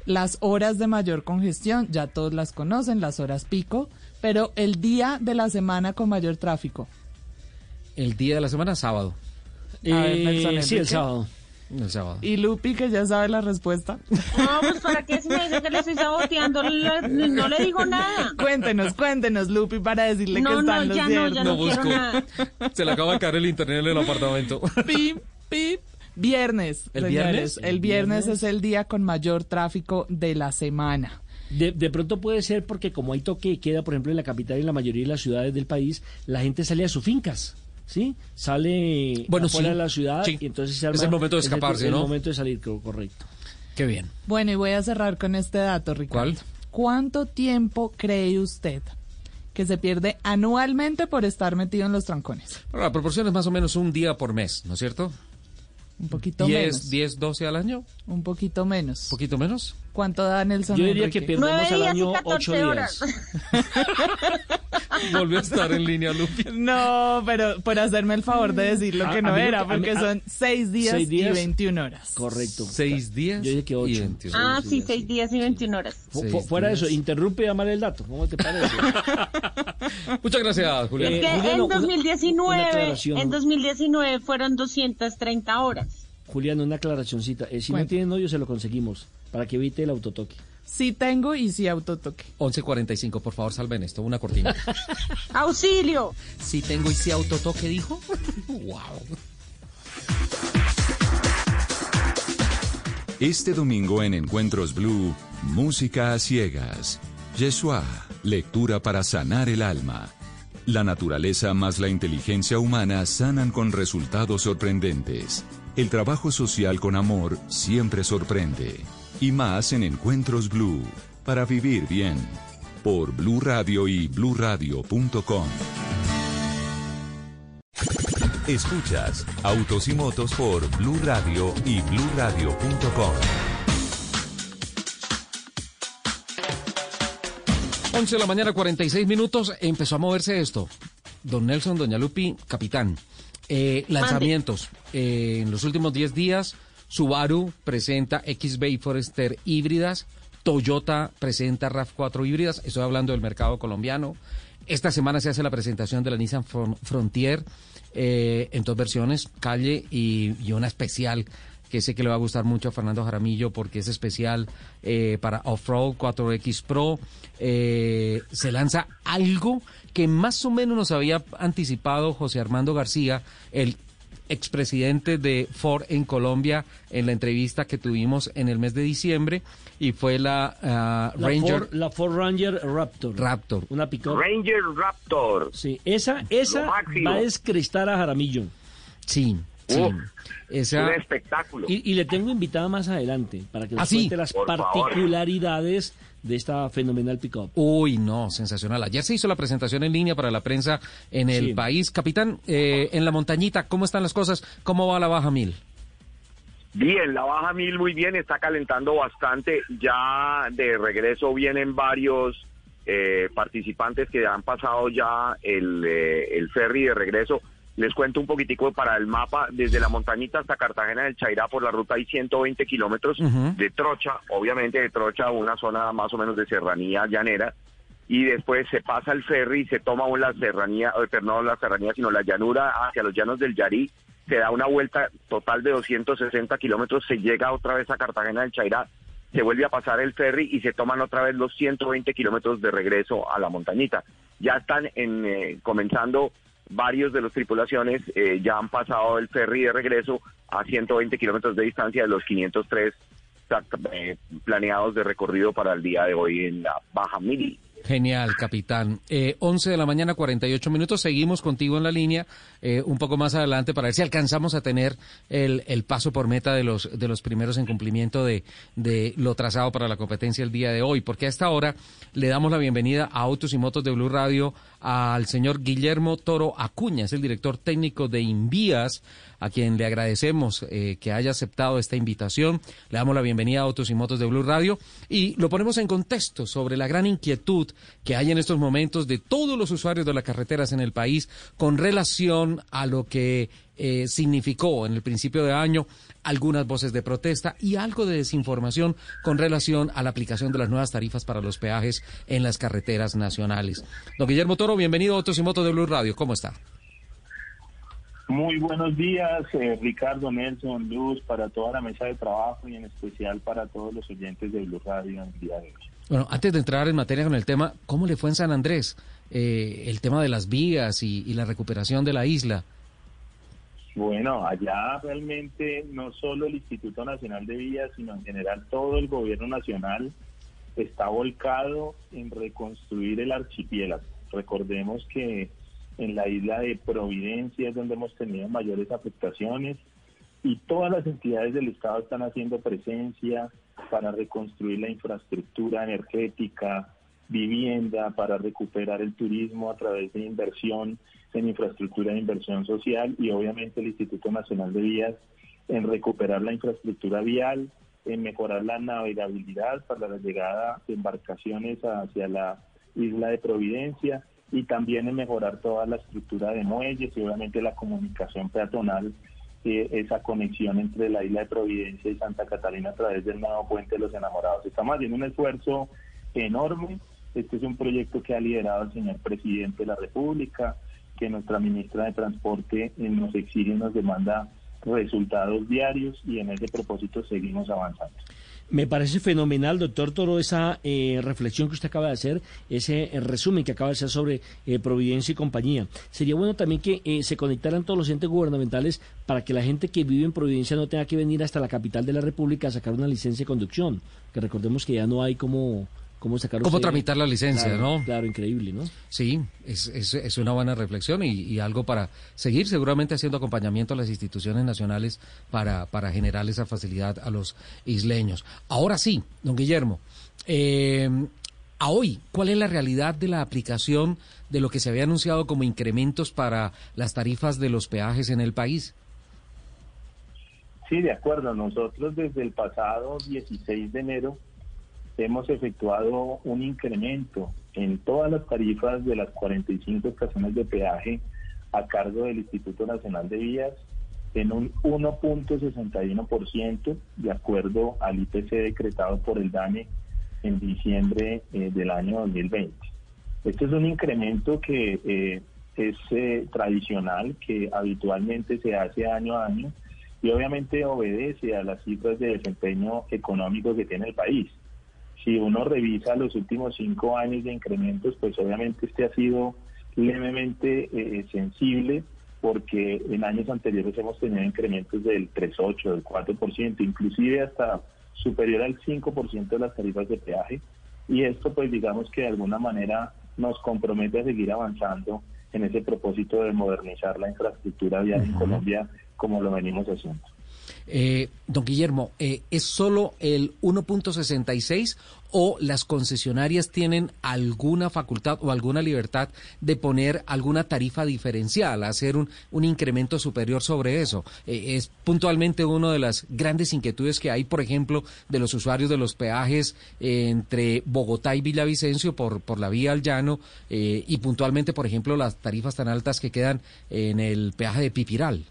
las horas de mayor congestión, ya todos las conocen, las horas pico, pero el día de la semana con mayor tráfico. El día de la semana, sábado. A ver, Nelson sí, el sábado. El sábado. Y Lupi, que ya sabe la respuesta. No, pues para qué si me dice que le estoy saboteando, le- no le digo nada. Cuéntenos, cuéntenos, Lupi, para decirle No, que no, están los ya no, ya no quiero nada. Se le acaba de caer el internet en el apartamento. Pip, pip. Viernes. ¿El señores. viernes? El viernes es el día con mayor tráfico de la semana. De, de pronto puede ser porque como hay toque queda, por ejemplo, en la capital y en la mayoría de las ciudades del país, la gente sale a sus fincas, ¿sí? Sale Bueno, afuera sí. de la ciudad Sí. y entonces se Es el momento de es el- escaparse, el, ¿no? momento de salir, co- correcto. Qué bien. Bueno, y voy a cerrar con este dato, Ricardo. ¿Cuál? ¿Cuánto tiempo cree usted que se pierde anualmente por estar metido en los trancones? Bueno, la proporción es más o menos un día por mes, ¿no es cierto? Un poquito 10, menos. 10, 12 al año. Un poquito menos. ¿Un poquito menos? ¿Cuánto da Nelson Yo diría que Enrique? perdemos Nueve al año 14 ocho días. horas. Volvió a estar en línea, Lupi. No, pero por hacerme el favor de decir lo A- que a no lo era, que- a mí- porque a- son seis días, seis días. y 21 horas. Correcto. Seis días Yo dije que y ocho. 21. Ah, sí, seis días y 21 horas. Fu- fuera de días. eso, interrumpe y amar el dato. ¿Cómo te parece? Muchas gracias, Julián. Eh, Es que Julián, en una- una 2019, aclaración. en 2019 fueron 230 horas. Julián, una aclaracioncita. Eh, si no Cuenta. tiene novio, se lo conseguimos para que evite el autotoque. Sí tengo y sí autotoque. 11.45, por favor, salven esto, una cortina. ¡Auxilio! sí tengo y sí autotoque, dijo. wow. Este domingo en Encuentros Blue, música a ciegas. Yeshua, lectura para sanar el alma. La naturaleza más la inteligencia humana sanan con resultados sorprendentes. El trabajo social con amor siempre sorprende. Y más en Encuentros Blue, para vivir bien. Por Blue Radio y bluradio.com. Escuchas Autos y Motos por Blue Radio y bluradio.com. 11 de la mañana, 46 minutos, empezó a moverse esto. Don Nelson, Doña Lupi, capitán. Eh, lanzamientos. Eh, en los últimos 10 días, Subaru presenta XB Forester híbridas. Toyota presenta RAV4 híbridas. Estoy hablando del mercado colombiano. Esta semana se hace la presentación de la Nissan Fron- Frontier eh, en dos versiones, calle y, y una especial que sé que le va a gustar mucho a Fernando Jaramillo porque es especial eh, para Off-Road 4X Pro. Eh, se lanza algo que más o menos nos había anticipado José Armando García, el expresidente de Ford en Colombia, en la entrevista que tuvimos en el mes de diciembre, y fue la ah, La Ranger Ford, la Ford Ranger Raptor. Raptor. Una pick-up. Ranger Raptor. Sí, esa, esa va a descrestar a Jaramillo. Sí, sí. Uf, Esa- Un espectáculo. Y, y le tengo invitada más adelante para que nos ¿Ah, sí? cuente las Por favor. particularidades de esta fenomenal pick-up. Uy, no, sensacional. Ayer se hizo la presentación en línea para la prensa en el Sí. país. Capitán, eh, en la montañita, ¿cómo están las cosas? ¿Cómo va la baja mil? Bien, la baja mil muy bien, está calentando bastante. Ya de regreso vienen varios eh, participantes que han pasado ya el, eh, el ferry de regreso. Les cuento un poquitico para el mapa. Desde la montañita hasta Cartagena del Chairá por la ruta hay 120 kilómetros de trocha, obviamente de trocha, una zona más o menos de serranía llanera. Y después se pasa el ferry y se toma la serranía, eh, no la serranía, sino la llanura hacia los llanos del Yarí. Se da una vuelta total de 260 kilómetros, se llega otra vez a Cartagena del Chairá, se vuelve a pasar el ferry y se toman otra vez los 120 kilómetros de regreso a la montañita. Ya están en, eh, comenzando varios de los tripulaciones, eh, ya han pasado el ferry de regreso a 120 kilómetros de distancia de los 503 exact- eh, planeados de recorrido para el día de hoy en la Baja Mili. Genial, capitán. Eh, 11 de la mañana, 48 minutos. Seguimos contigo en la línea eh, un poco más adelante para ver si alcanzamos a tener el, el, paso por meta de los, de los primeros en cumplimiento de, de lo trazado para la competencia el día de hoy. Porque a esta hora le damos la bienvenida a Autos y Motos de Blue Radio al señor Guillermo Toro Acuña, es el director técnico de Invías a quien le agradecemos eh, que haya aceptado esta invitación. Le damos la bienvenida a Autos y Motos de Blue Radio y lo ponemos en contexto sobre la gran inquietud que hay en estos momentos de todos los usuarios de las carreteras en el país con relación a lo que eh, significó en el principio de año algunas voces de protesta y algo de desinformación con relación a la aplicación de las nuevas tarifas para los peajes en las carreteras nacionales. Don Guillermo Toro, bienvenido a Autos y Motos de Blue Radio. ¿Cómo está? Muy buenos días, eh, Ricardo, Nelson, Luz, para toda la mesa de trabajo y en especial para todos los oyentes de Blue Radio en el día de hoy. Bueno, antes de entrar en materia con el tema, ¿cómo le fue en San Andrés eh, el tema de las vías y, y, la recuperación de la isla? Bueno, allá realmente no solo el Instituto Nacional de Vías, sino en general todo el gobierno nacional está volcado en reconstruir el archipiélago. Recordemos que en la isla de Providencia es donde hemos tenido mayores afectaciones y todas las entidades del Estado están haciendo presencia para reconstruir la infraestructura energética, vivienda, para recuperar el turismo a través de inversión en infraestructura de inversión social y obviamente el Instituto Nacional de Vías en recuperar la infraestructura vial, en mejorar la navegabilidad para la llegada de embarcaciones hacia la isla de Providencia y también en mejorar toda la estructura de muelles y obviamente la comunicación peatonal, esa conexión entre la isla de Providencia y Santa Catalina a través del nuevo puente de los enamorados. Estamos haciendo un esfuerzo enorme. Este es un proyecto que ha liderado el señor presidente de la República, que nuestra ministra de Transporte eh, nos exige y nos demanda resultados diarios y en ese propósito seguimos avanzando. Me parece fenomenal, doctor Toro, esa eh, reflexión que usted acaba de hacer, ese eh, resumen que acaba de hacer sobre eh, Providencia y compañía. Sería bueno también que eh, se conectaran todos los entes gubernamentales para que la gente que vive en Providencia no tenga que venir hasta la capital de la República a sacar una licencia de conducción, que recordemos que ya no hay como cómo sacar cómo tramitar la licencia, claro, ¿no? Claro, increíble, ¿no? Sí, es, es, es una buena reflexión y, y, algo para seguir seguramente haciendo acompañamiento a las instituciones nacionales para, para generar esa facilidad a los isleños. Ahora sí, don Guillermo, eh, a hoy, ¿cuál es la realidad de la aplicación de lo que se había anunciado como incrementos para las tarifas de los peajes en el país? Sí, de acuerdo. Nosotros desde el pasado 16 de enero hemos efectuado un incremento en todas las tarifas de las 45 estaciones de peaje a cargo del Instituto Nacional de Vías en un 1.61% de acuerdo al IPC decretado por el DANE en diciembre eh, del año 2020. Este es un incremento que eh, es eh, tradicional, que habitualmente se hace año a año y obviamente obedece a las cifras de desempeño económico que tiene el país si uno revisa los últimos cinco años de incrementos, pues obviamente este ha sido levemente eh, sensible porque en años anteriores hemos tenido incrementos del 3,8, del 4%, inclusive hasta superior al 5% de las tarifas de peaje. Y esto pues digamos que de alguna manera nos compromete a seguir avanzando en ese propósito de modernizar la infraestructura vial uh -huh. en Colombia como lo venimos haciendo. Eh, don Guillermo, eh, ¿es solo el 1.66 o las concesionarias tienen alguna facultad o alguna libertad de poner alguna tarifa diferencial, hacer un, incremento superior sobre eso? Eh, es puntualmente una de las grandes inquietudes que hay, por ejemplo, de los usuarios de los peajes entre Bogotá y Villavicencio por, por la vía al llano y puntualmente, por ejemplo, las tarifas tan altas que quedan en el peaje de Pipiral.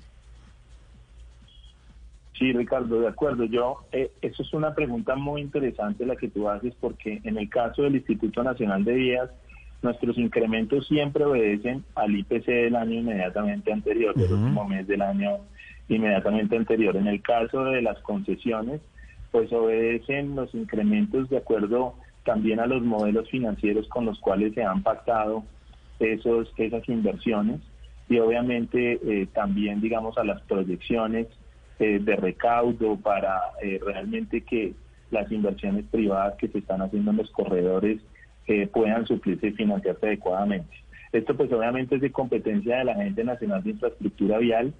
Sí, Ricardo, de acuerdo. Yo, eh, eso es una pregunta muy interesante la que tú haces, porque en el caso del Instituto Nacional de Vías, nuestros incrementos siempre obedecen al IPC del año inmediatamente anterior, uh -huh. del último mes del año inmediatamente anterior. En el caso de las concesiones, pues obedecen los incrementos de acuerdo también a los modelos financieros con los cuales se han pactado esos, esas inversiones y obviamente eh, también, digamos, a las proyecciones eh, de recaudo para eh, realmente que las inversiones privadas que se están haciendo en los corredores eh, puedan suplirse y financiarse adecuadamente. Esto pues obviamente es de competencia de la Agencia Nacional de Infraestructura Vial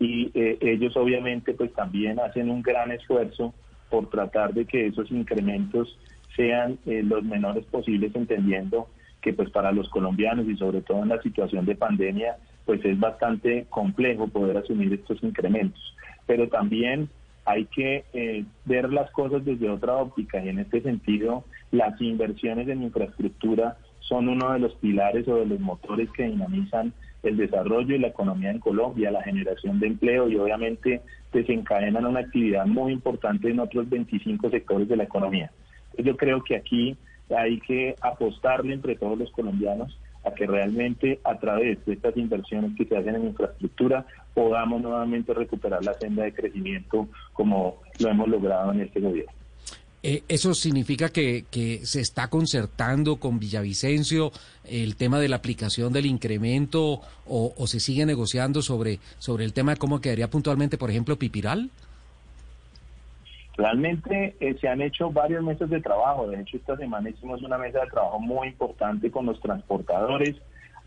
y eh, ellos obviamente pues también hacen un gran esfuerzo por tratar de que esos incrementos sean eh, los menores posibles entendiendo que pues para los colombianos y sobre todo en la situación de pandemia pues es bastante complejo poder asumir estos incrementos. Pero también hay que eh, ver las cosas desde otra óptica y en este sentido las inversiones en infraestructura son uno de los pilares o de los motores que dinamizan el desarrollo y la economía en Colombia, la generación de empleo y obviamente desencadenan una actividad muy importante en otros 25 sectores de la economía. Yo creo que aquí hay que apostarle entre todos los colombianos a que realmente a través de estas inversiones que se hacen en infraestructura podamos nuevamente recuperar la senda de crecimiento como lo hemos logrado en este gobierno. Eh, ¿Eso significa que, se está concertando con Villavicencio el tema de la aplicación del incremento o, o, se sigue negociando sobre, sobre el tema de cómo quedaría puntualmente, por ejemplo, Pipiral? Realmente eh, se han hecho varios meses de trabajo. De hecho, esta semana hicimos una mesa de trabajo muy importante con los transportadores,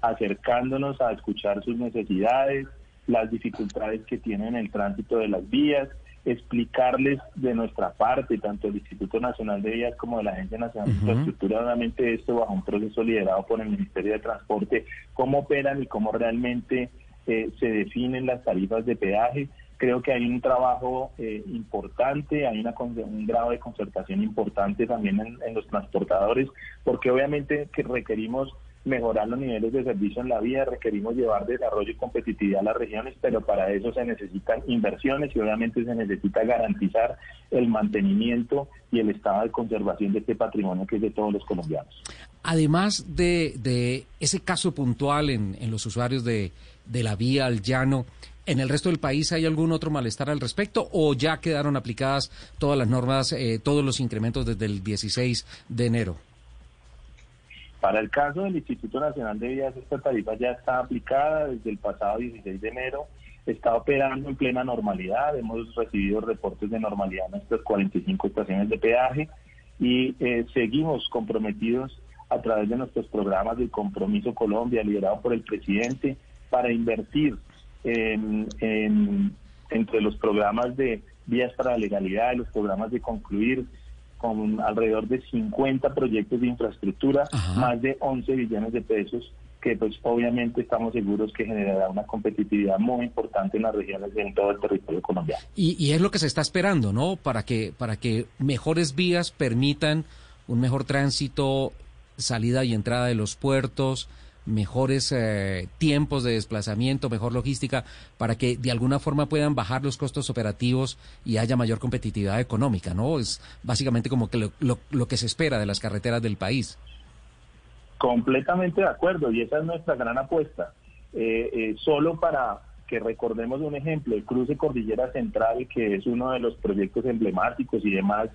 acercándonos a escuchar sus necesidades, las dificultades que tienen en el tránsito de las vías, explicarles de nuestra parte, tanto el Instituto Nacional de Vías como de la Agencia Nacional de Infraestructura, obviamente esto bajo un proceso liderado por el Ministerio de Transporte, cómo operan y cómo realmente eh, se definen las tarifas de peaje. Creo que hay un trabajo eh, importante, hay una, un grado de concertación importante también en, en los transportadores, porque obviamente que requerimos mejorar los niveles de servicio en la vía, requerimos llevar desarrollo y competitividad a las regiones, pero para eso se necesitan inversiones y obviamente se necesita garantizar el mantenimiento y el estado de conservación de este patrimonio que es de todos los colombianos. Además de, de ese caso puntual en, en los usuarios de, de la vía al llano, ¿En el resto del país hay algún otro malestar al respecto o ya quedaron aplicadas todas las normas, eh, todos los incrementos desde el 16 de enero? Para el caso del Instituto Nacional de Vías, esta tarifa ya está aplicada desde el pasado 16 de enero, está operando en plena normalidad, hemos recibido reportes de normalidad en estas 45 estaciones de peaje y eh, seguimos comprometidos a través de nuestros programas de Compromiso Colombia, liderado por el presidente, para invertir en, en, entre los programas de vías para la legalidad, los programas de concluir con alrededor de 50 proyectos de infraestructura, más de 11 billones de pesos, que pues obviamente estamos seguros que generará una competitividad muy importante en las regiones de en todo el territorio colombiano. Y, y es lo que se está esperando, ¿no? Para que, para que mejores vías permitan un mejor tránsito, salida y entrada de los puertos, mejores eh, tiempos de desplazamiento, mejor logística, para que de alguna forma puedan bajar los costos operativos y haya mayor competitividad económica, ¿no? Es básicamente como que lo, lo, que se espera de las carreteras del país. Completamente de acuerdo, y esa es nuestra gran apuesta. Eh, eh, solo para que recordemos un ejemplo, el cruce Cordillera Central, que es uno de los proyectos emblemáticos y demás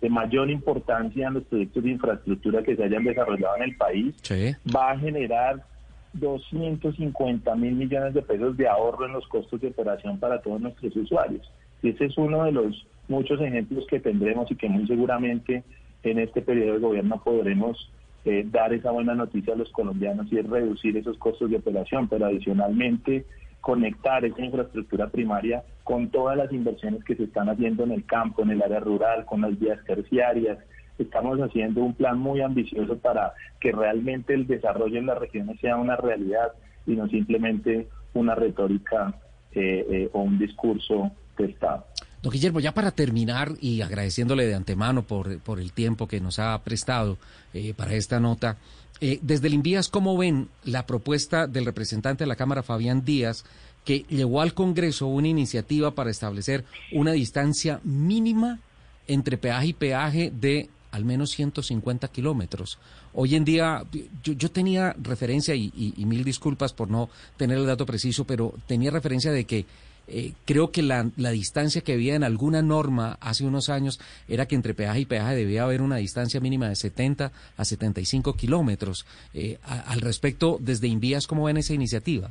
de mayor importancia en los proyectos de infraestructura que se hayan desarrollado en el país, sí. va a generar 250 mil millones de pesos de ahorro en los costos de operación para todos nuestros usuarios. Y ese es uno de los muchos ejemplos que tendremos y que muy seguramente en este periodo de gobierno podremos eh, dar esa buena noticia a los colombianos y es reducir esos costos de operación, pero adicionalmente conectar esa infraestructura primaria con todas las inversiones que se están haciendo en el campo, en el área rural, con las vías terciarias. Estamos haciendo un plan muy ambicioso para que realmente el desarrollo en las regiones sea una realidad y no simplemente una retórica eh, eh, o un discurso de Estado. Don Guillermo, ya para terminar y agradeciéndole de antemano por, por el tiempo que nos ha prestado eh, para esta nota, eh, desde el Invías, ¿cómo ven la propuesta del representante de la Cámara, Fabián Díaz, que llevó al Congreso una iniciativa para establecer una distancia mínima entre peaje y peaje de al menos 150 kilómetros. Hoy en día, yo, tenía referencia, y, mil disculpas por no tener el dato preciso, pero tenía referencia de que eh, creo que la, la, distancia que había en alguna norma hace unos años era que entre peaje y peaje debía haber una distancia mínima de 70 a 75 kilómetros. Eh, al respecto, desde Invías, ¿cómo ven esa iniciativa?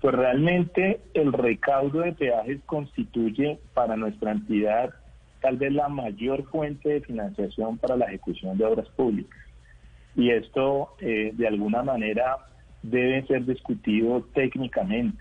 Pues realmente el recaudo de peajes constituye para nuestra entidad tal vez la mayor fuente de financiación para la ejecución de obras públicas. Y esto, eh, de alguna manera, debe ser discutido técnicamente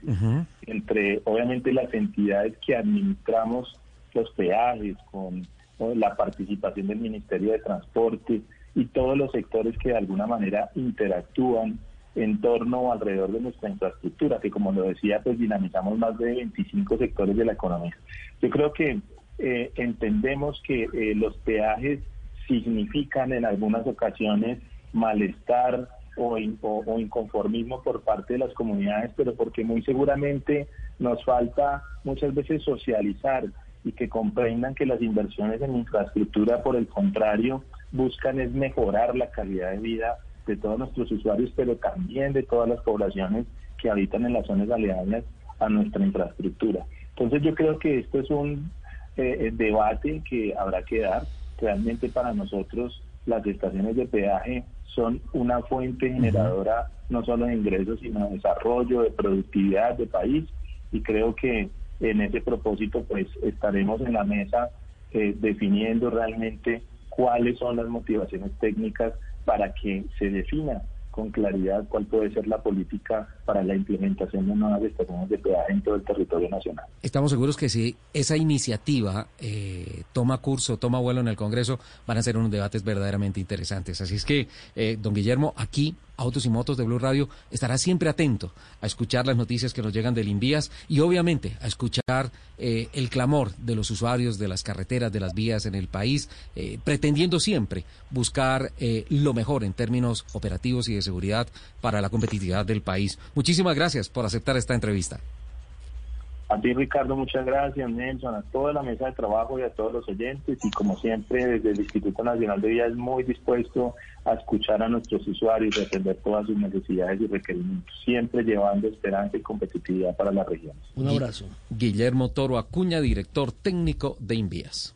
entre, obviamente, las entidades que administramos los peajes, con la participación del Ministerio de Transporte y todos los sectores que de alguna manera interactúan en torno o alrededor de nuestra infraestructura, que como lo decía, pues dinamizamos más de 25 sectores de la economía. Yo creo que eh, entendemos que eh, los peajes significan en algunas ocasiones malestar o, o, inconformismo por parte de las comunidades, pero porque muy seguramente nos falta muchas veces socializar y que comprendan que las inversiones en infraestructura, por el contrario, buscan es mejorar la calidad de vida de todos nuestros usuarios, pero también de todas las poblaciones que habitan en las zonas aledañas a nuestra infraestructura. Entonces yo creo que esto es un eh, eh, debate que habrá que dar. Realmente para nosotros las estaciones de peaje son una fuente generadora no solo de ingresos, sino de desarrollo, de productividad de país. Y creo que en ese propósito pues estaremos en la mesa eh, definiendo realmente cuáles son las motivaciones técnicas para que se defina con claridad cuál puede ser la política para la implementación de nuevas estaciones de peaje en todo el territorio nacional. Estamos seguros que si esa iniciativa eh, toma curso, toma vuelo en el Congreso, van a ser unos debates verdaderamente interesantes. Así es que, eh, don Guillermo, aquí Autos y Motos de Blue Radio estará siempre atento a escuchar las noticias que nos llegan del Invías y obviamente a escuchar eh, el clamor de los usuarios de las carreteras, de las vías en el país, eh, pretendiendo siempre buscar eh, lo mejor en términos operativos y de seguridad para la competitividad del país. Muchísimas gracias por aceptar esta entrevista. A ti, Ricardo, muchas gracias, Nelson, a toda la mesa de trabajo y a todos los oyentes. Y como siempre, desde el Instituto Nacional de Vías, muy dispuesto a escuchar a nuestros usuarios y atender todas sus necesidades y requerimientos, siempre llevando esperanza y competitividad para la región. Un abrazo. Guillermo Toro Acuña, director técnico de Invías.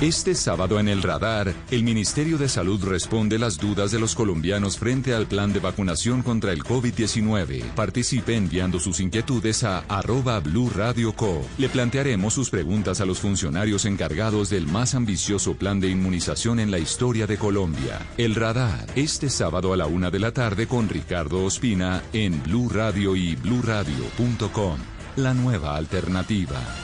Este sábado en el radar, el Ministerio de Salud responde las dudas de los colombianos frente al plan de vacunación contra el COVID-19. Participe enviando sus inquietudes a arroba Blue Radio Co. Le plantearemos sus preguntas a los funcionarios encargados del más ambicioso plan de inmunización en la historia de Colombia. El radar, este sábado a la una de la tarde con Ricardo Ospina en Blue Radio y bluradio.com. La nueva alternativa.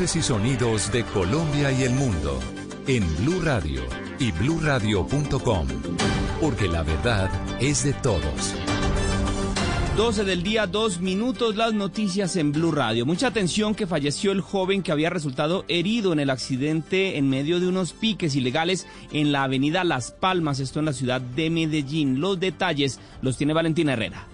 Y sonidos de Colombia y el mundo en Blue Radio y bluradio.com, porque la verdad es de todos. 12 del día, dos minutos, las noticias en Blue Radio. Mucha atención que falleció el joven que había resultado herido en el accidente en medio de unos piques ilegales en la avenida Las Palmas, esto en la ciudad de Medellín. Los detalles los tiene Valentina Herrera.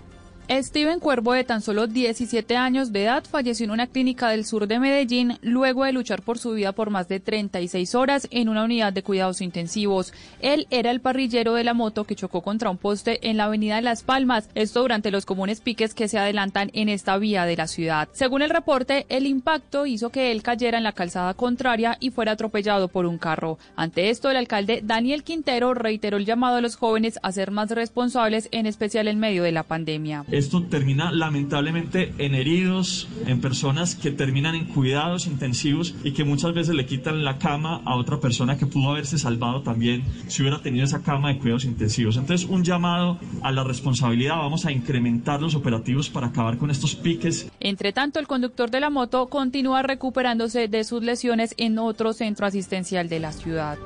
Steven Cuervo, de tan solo 17 años de edad, falleció en una clínica del sur de Medellín luego de luchar por su vida por más de 36 horas en una unidad de cuidados intensivos. Él era el parrillero de la moto que chocó contra un poste en la avenida de Las Palmas, esto durante los comunes piques que se adelantan en esta vía de la ciudad. Según el reporte, el impacto hizo que él cayera en la calzada contraria y fuera atropellado por un carro. Ante esto, el alcalde Daniel Quintero reiteró el llamado a los jóvenes a ser más responsables, en especial en medio de la pandemia esto termina lamentablemente en heridos, en personas que terminan en cuidados intensivos y que muchas veces le quitan la cama a otra persona que pudo haberse salvado también si hubiera tenido esa cama de cuidados intensivos. Entonces, un llamado a la responsabilidad, vamos a incrementar los operativos para acabar con estos piques. Entre tanto, el conductor de la moto continúa recuperándose de sus lesiones en otro centro asistencial de la ciudad.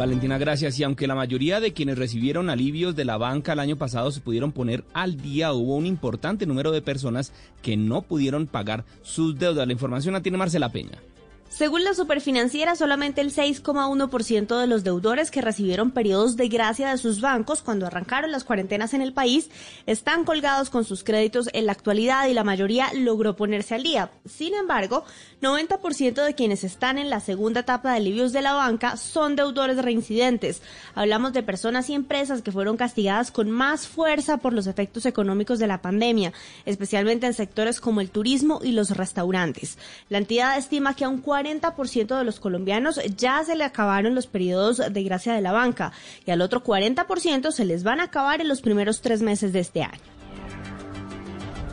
Valentina, gracias. Y aunque la mayoría de quienes recibieron alivios de la banca el año pasado se pudieron poner al día, hubo un importante número de personas que no pudieron pagar sus deudas. La información la tiene Marcela Peña. Según la superfinanciera, solamente el 6,1% de los deudores que recibieron periodos de gracia de sus bancos cuando arrancaron las cuarentenas en el país están colgados con sus créditos en la actualidad y la mayoría logró ponerse al día. Sin embargo, 90% de quienes están en la segunda etapa de alivios de la banca son deudores reincidentes. Hablamos de personas y empresas que fueron castigadas con más fuerza por los efectos económicos de la pandemia, especialmente en sectores como el turismo y los restaurantes. La entidad estima que a un 40% de los colombianos ya se le acabaron los periodos de gracia de la banca y al otro 40% se les van a acabar en los primeros tres meses de este año.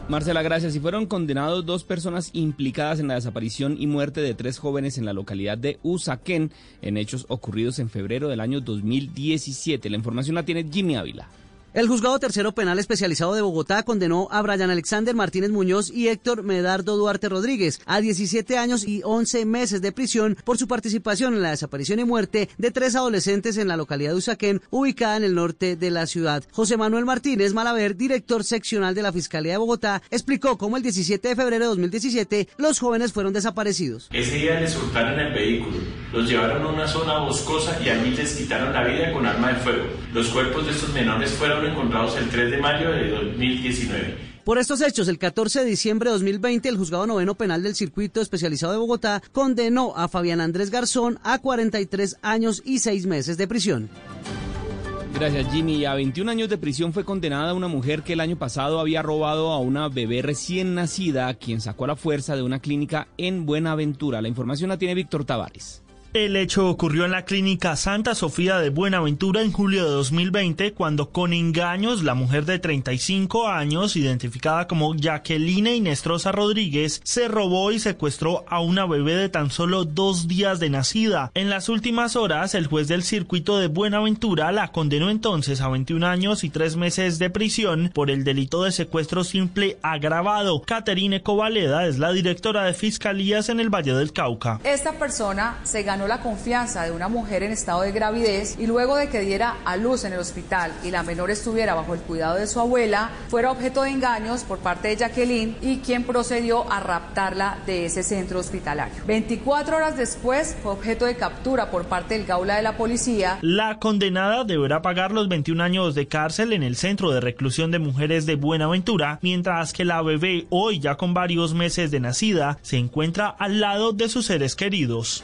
Marcela, gracias. Y fueron condenados dos personas implicadas en la desaparición y muerte de tres jóvenes en la localidad de Usaquén en hechos ocurridos en febrero del año 2017. La información la tiene Jimmy Ávila. El juzgado tercero penal especializado de Bogotá condenó a Brian Alexander Martínez Muñoz y Héctor Medardo Duarte Rodríguez a 17 años y 11 meses de prisión por su participación en la desaparición y muerte de tres adolescentes en la localidad de Usaquén, ubicada en el norte de la ciudad. José Manuel Martínez Malaver, director seccional de la Fiscalía de Bogotá, explicó cómo el 17 de febrero de 2017 los jóvenes fueron desaparecidos. Ese día les hurtaron el vehículo, los llevaron a una zona boscosa y allí les quitaron la vida con arma de fuego. Los cuerpos de estos menores fueron encontrados el 3 de mayo de 2019. Por estos hechos, el 14 de diciembre de 2020, el Juzgado Noveno Penal del Circuito Especializado de Bogotá condenó a Fabián Andrés Garzón a 43 años y 6 meses de prisión. Gracias, Jimmy. A 21 años de prisión fue condenada una mujer que el año pasado había robado a una bebé recién nacida, quien sacó a la fuerza de una clínica en Buenaventura. La información la tiene Víctor Tavares. El hecho ocurrió en la clínica Santa Sofía de Buenaventura en julio de 2020, cuando con engaños la mujer de 35 años, identificada como Jacqueline Inestrosa Rodríguez, se robó y secuestró a una bebé de tan solo dos días de nacida. En las últimas horas, el juez del circuito de Buenaventura la condenó entonces a 21 años y 3 meses de prisión por el delito de secuestro simple agravado. Caterine Covaleda es la directora de Fiscalías en el Valle del Cauca. Esta persona se la confianza de una mujer en estado de gravidez y luego de que diera a luz en el hospital y la menor estuviera bajo el cuidado de su abuela, fuera objeto de engaños por parte de Jacqueline y quien procedió a raptarla de ese centro hospitalario. 24 horas después fue objeto de captura por parte del Gaula de la policía. La condenada deberá pagar los 21 años de cárcel en el Centro de Reclusión de Mujeres de Buenaventura, mientras que la bebé, hoy ya con varios meses de nacida, se encuentra al lado de sus seres queridos.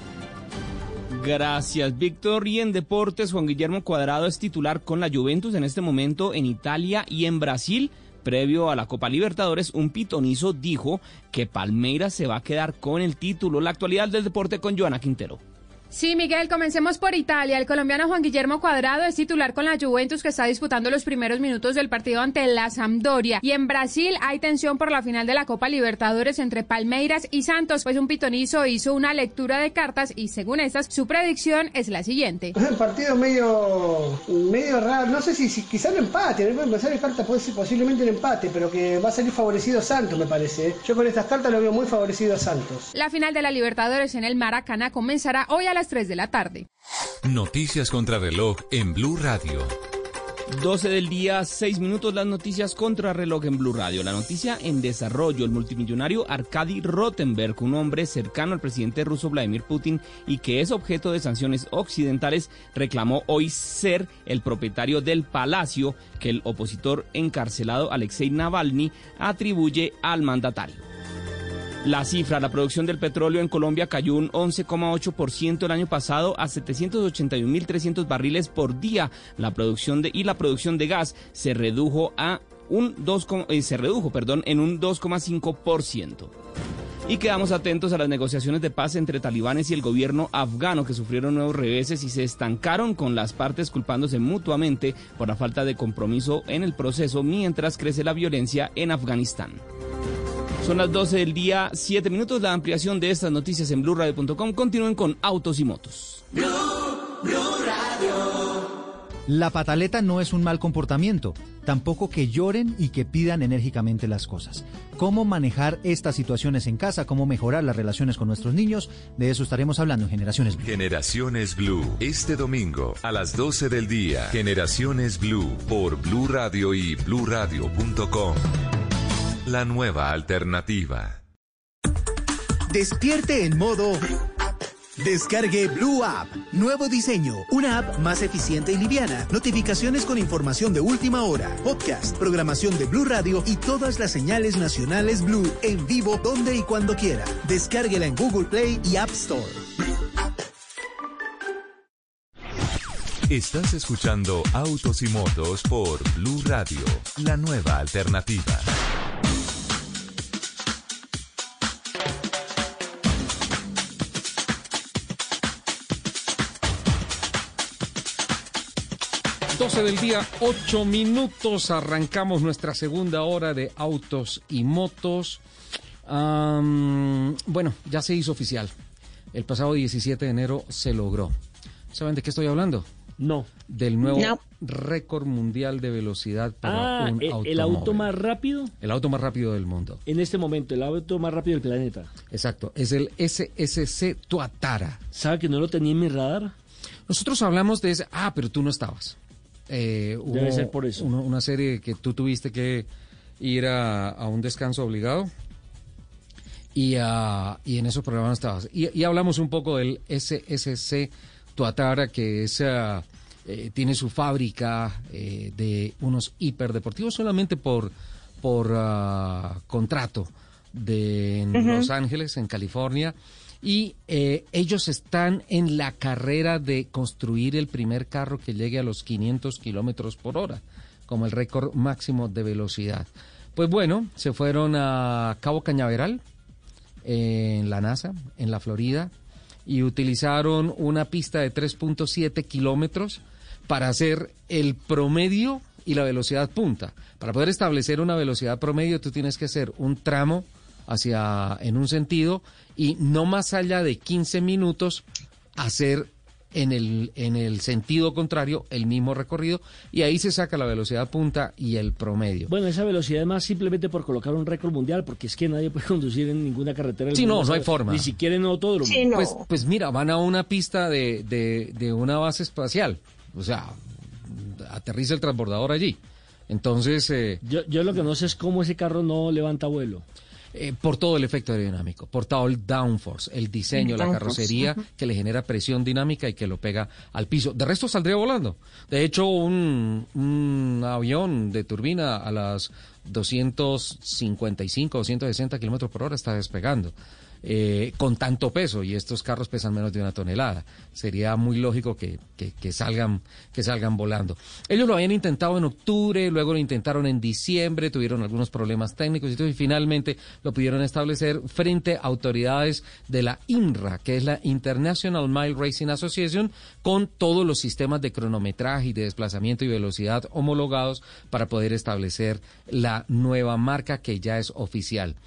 Gracias, Víctor. Y en deportes, Juan Guillermo Cuadrado es titular con la Juventus en este momento en Italia y en Brasil. Previo a la Copa Libertadores, un pitonizo dijo que Palmeiras se va a quedar con el título. La actualidad del deporte con Joana Quintero. Sí, Miguel, comencemos por Italia. El colombiano Juan Guillermo Cuadrado es titular con la Juventus que está disputando los primeros minutos del partido ante la Sampdoria. Y en Brasil hay tensión por la final de la Copa Libertadores entre Palmeiras y Santos, pues un pitonizo hizo una lectura de cartas y según estas su predicción es la siguiente. El partido medio medio raro, no sé si, si quizá un empate, no empezar de cartas puede ser posiblemente un empate, pero que va a salir favorecido a Santos, me parece. ¿eh? Yo con estas cartas lo veo muy favorecido a Santos. La final de la Libertadores en el Maracaná comenzará hoy a las 3 de la tarde. Noticias contra reloj en Blue Radio. 12 del día, 6 minutos, las noticias contra reloj en Blue Radio. La noticia en desarrollo, el multimillonario Arkady Rottenberg, un hombre cercano al presidente ruso Vladimir Putin y que es objeto de sanciones occidentales, reclamó hoy ser el propietario del palacio que el opositor encarcelado Alexei Navalny atribuye al mandatario. La cifra, la producción del petróleo en Colombia cayó un 11,8% el año pasado a 781.300 barriles por día. La producción de y la producción de gas se redujo a un 2, eh, se redujo, perdón, en un 2,5%. Y quedamos atentos a las negociaciones de paz entre talibanes y el gobierno afgano que sufrieron nuevos reveses y se estancaron con las partes culpándose mutuamente por la falta de compromiso en el proceso mientras crece la violencia en Afganistán. Son las 12 del día, 7 minutos. La ampliación de estas noticias en blurradio.com. Continúen con autos y motos. La pataleta no es un mal comportamiento, tampoco que lloren y que pidan enérgicamente las cosas. ¿Cómo manejar estas situaciones en casa? ¿Cómo mejorar las relaciones con nuestros niños? De eso estaremos hablando en Generaciones Blue. Generaciones Blue, este domingo a las 12 del día. Generaciones Blue por Blue Radio y bluradio.com. La nueva alternativa. Despierte en modo Descargue Blue App. Nuevo diseño. Una app más eficiente y liviana. Notificaciones con información de última hora. Podcast, programación de Blue Radio y todas las señales nacionales Blue en vivo donde y cuando quiera. Descárguela en Google Play y App Store. Estás escuchando Autos y Motos por Blue Radio, la nueva alternativa. Del día, 8 minutos. Arrancamos nuestra segunda hora de autos y motos. bueno, ya se hizo oficial. El pasado 17 de enero se logró. ¿Saben de qué estoy hablando? No. Del nuevo récord mundial de velocidad para ah, un el, el auto más rápido. El auto más rápido del mundo. En este momento, el auto más rápido del planeta. Exacto. Es el SSC Tuatara. ¿Sabe que no lo tenía en mi radar? Nosotros hablamos de ese. Ah, pero tú no estabas. Eh, Debe ser por eso. Una, serie que tú tuviste que ir a, un descanso obligado. Y, y en esos programas estabas. Y, hablamos un poco del SSC Tuatara, que es, eh, tiene su fábrica eh, de unos hiperdeportivos solamente por, por ah, contrato de Los Ángeles, en California y eh, ellos están en la carrera de construir el primer carro que llegue a los 500 kilómetros por hora, como el récord máximo de velocidad. Pues bueno, se fueron a Cabo Cañaveral, en la NASA, en la Florida, y utilizaron una pista de 3.7 kilómetros para hacer el promedio y la velocidad punta. Para poder establecer una velocidad promedio, tú tienes que hacer un tramo hacia en un sentido y no más allá de 15 minutos hacer en el, en el sentido contrario el mismo recorrido y ahí se saca la velocidad punta y el promedio. Bueno, esa velocidad es más simplemente por colocar un récord mundial porque es que nadie puede conducir en ninguna carretera. Sí, no, no hay forma. Ni siquiera en autódromo. pues, pues mira, van a una pista de, de, de una base espacial. O sea, aterriza el transbordador allí. Entonces... Eh, yo, yo lo que no sé es cómo ese carro no levanta vuelo. Eh, por todo el efecto aerodinámico, por todo el downforce, el diseño, la carrocería que le genera presión dinámica y que lo pega al piso. De resto saldría volando. De hecho, un, un avión de turbina a las 255, 260 kilómetros por hora está despegando. Eh, con tanto peso y estos carros pesan menos de una tonelada. Sería muy lógico que, que, salgan, que salgan volando. Ellos lo habían intentado en octubre, luego lo intentaron en diciembre, tuvieron algunos problemas técnicos y, y finalmente lo pudieron establecer frente a autoridades de la INRA, que es la International Mile Racing Association, con todos los sistemas de cronometraje y de desplazamiento y velocidad homologados para poder establecer la nueva marca que ya es oficial.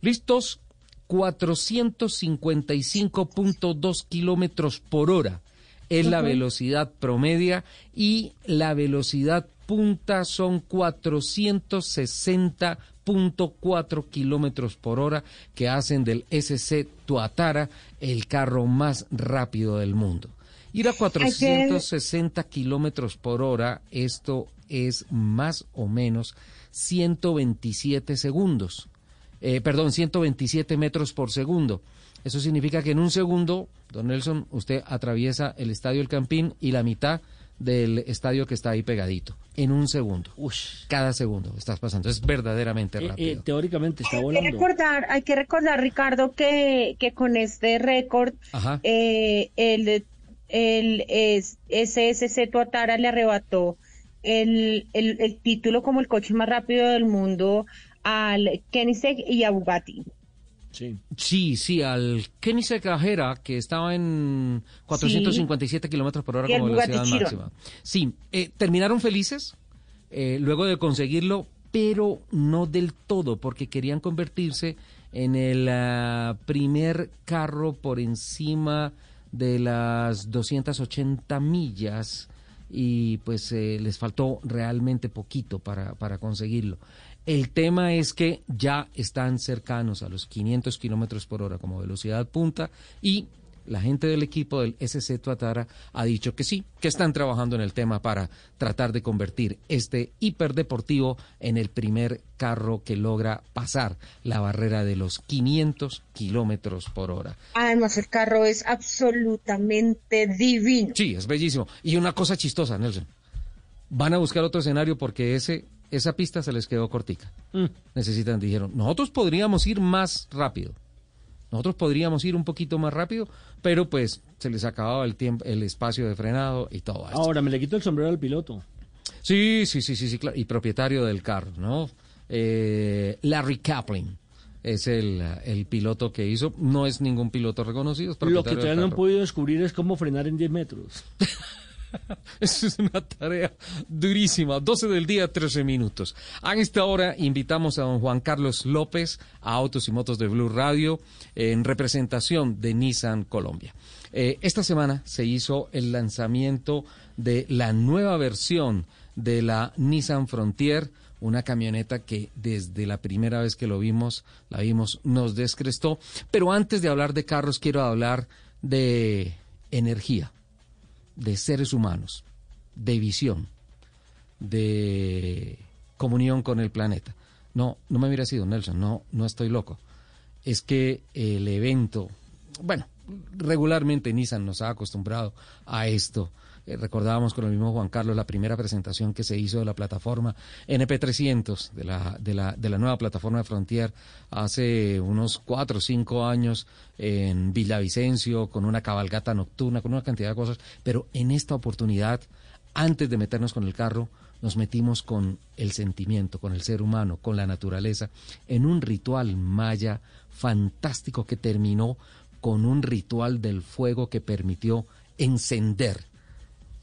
¿Listos? 455.2 kilómetros por hora. Es la velocidad promedia y la velocidad punta son 460.4 kilómetros por hora que hacen del SC Tuatara el carro más rápido del mundo. Ir a 460 kilómetros por hora, esto es más o menos 127 segundos eh, perdón, 127 metros por segundo. Eso significa que en un segundo, don Nelson, usted atraviesa el estadio El Campín y la mitad del estadio que está ahí pegadito. En un segundo. Cada segundo estás pasando. Es verdaderamente eh, eh, rápido. teóricamente está volando. Hay que recordar, hay que recordar Ricardo, que, que con este récord, el, el, es, SSC Tuatara le arrebató el, el, el título como el coche más rápido del mundo al Koenigsegg y a Bugatti. Sí. Sí, sí, al Kenny Secajera, que estaba en 457 kilómetros por hora como Bugatti velocidad Chiron. máxima. Sí, eh, terminaron felices eh, luego de conseguirlo, pero no del todo, porque querían convertirse en el ah, primer carro por encima de las 280 millas y pues eh, les faltó realmente poquito para, para conseguirlo. El tema es que ya están cercanos a los 500 kilómetros por hora como velocidad punta y la gente del equipo del SC Tuatara ha dicho que sí, que están trabajando en el tema para tratar de convertir este hiperdeportivo en el primer carro que logra pasar la barrera de los 500 kilómetros por hora. Además, el carro es absolutamente divino. Sí, es bellísimo. Y una cosa chistosa, Nelson. Van a buscar otro escenario porque ese, esa pista se les quedó cortica. Necesitan, dijeron, nosotros podríamos ir más rápido. Nosotros podríamos ir un poquito más rápido, pero pues se les acababa el tiempo, el espacio de frenado y todo eso. Ahora me le quito el sombrero al piloto. Sí, sí, sí, sí, sí, claro. Y propietario del carro, ¿no? Eh, Larry Kaplan es el, el piloto que hizo. No es ningún piloto reconocido, es Lo que todavía no han podido descubrir es cómo frenar en 10 metros. Eso es una tarea durísima. 12 del día, 13 minutos. A esta hora invitamos a don Juan Carlos López a Autos y Motos de Blue Radio en representación de Nissan Colombia. Eh, esta semana se hizo el lanzamiento de la nueva versión de la Nissan Frontier, una camioneta que desde la primera vez que lo vimos, la vimos, nos descrestó. Pero antes de hablar de carros, quiero hablar de energía de seres humanos, de visión, de comunión con el planeta. No, no me hubiera sido Nelson, no, no estoy loco. Es que el evento, bueno, regularmente Nissan nos ha acostumbrado a esto. Eh, recordábamos con el mismo Juan Carlos la primera presentación que se hizo de la plataforma NP300, de la, de la, de la nueva plataforma de Frontier, hace unos cuatro o cinco años en Villavicencio, con una cabalgata nocturna, con una cantidad de cosas. Pero en esta oportunidad, antes de meternos con el carro, nos metimos con el sentimiento, con el ser humano, con la naturaleza, en un ritual maya fantástico que terminó con un ritual del fuego que permitió encender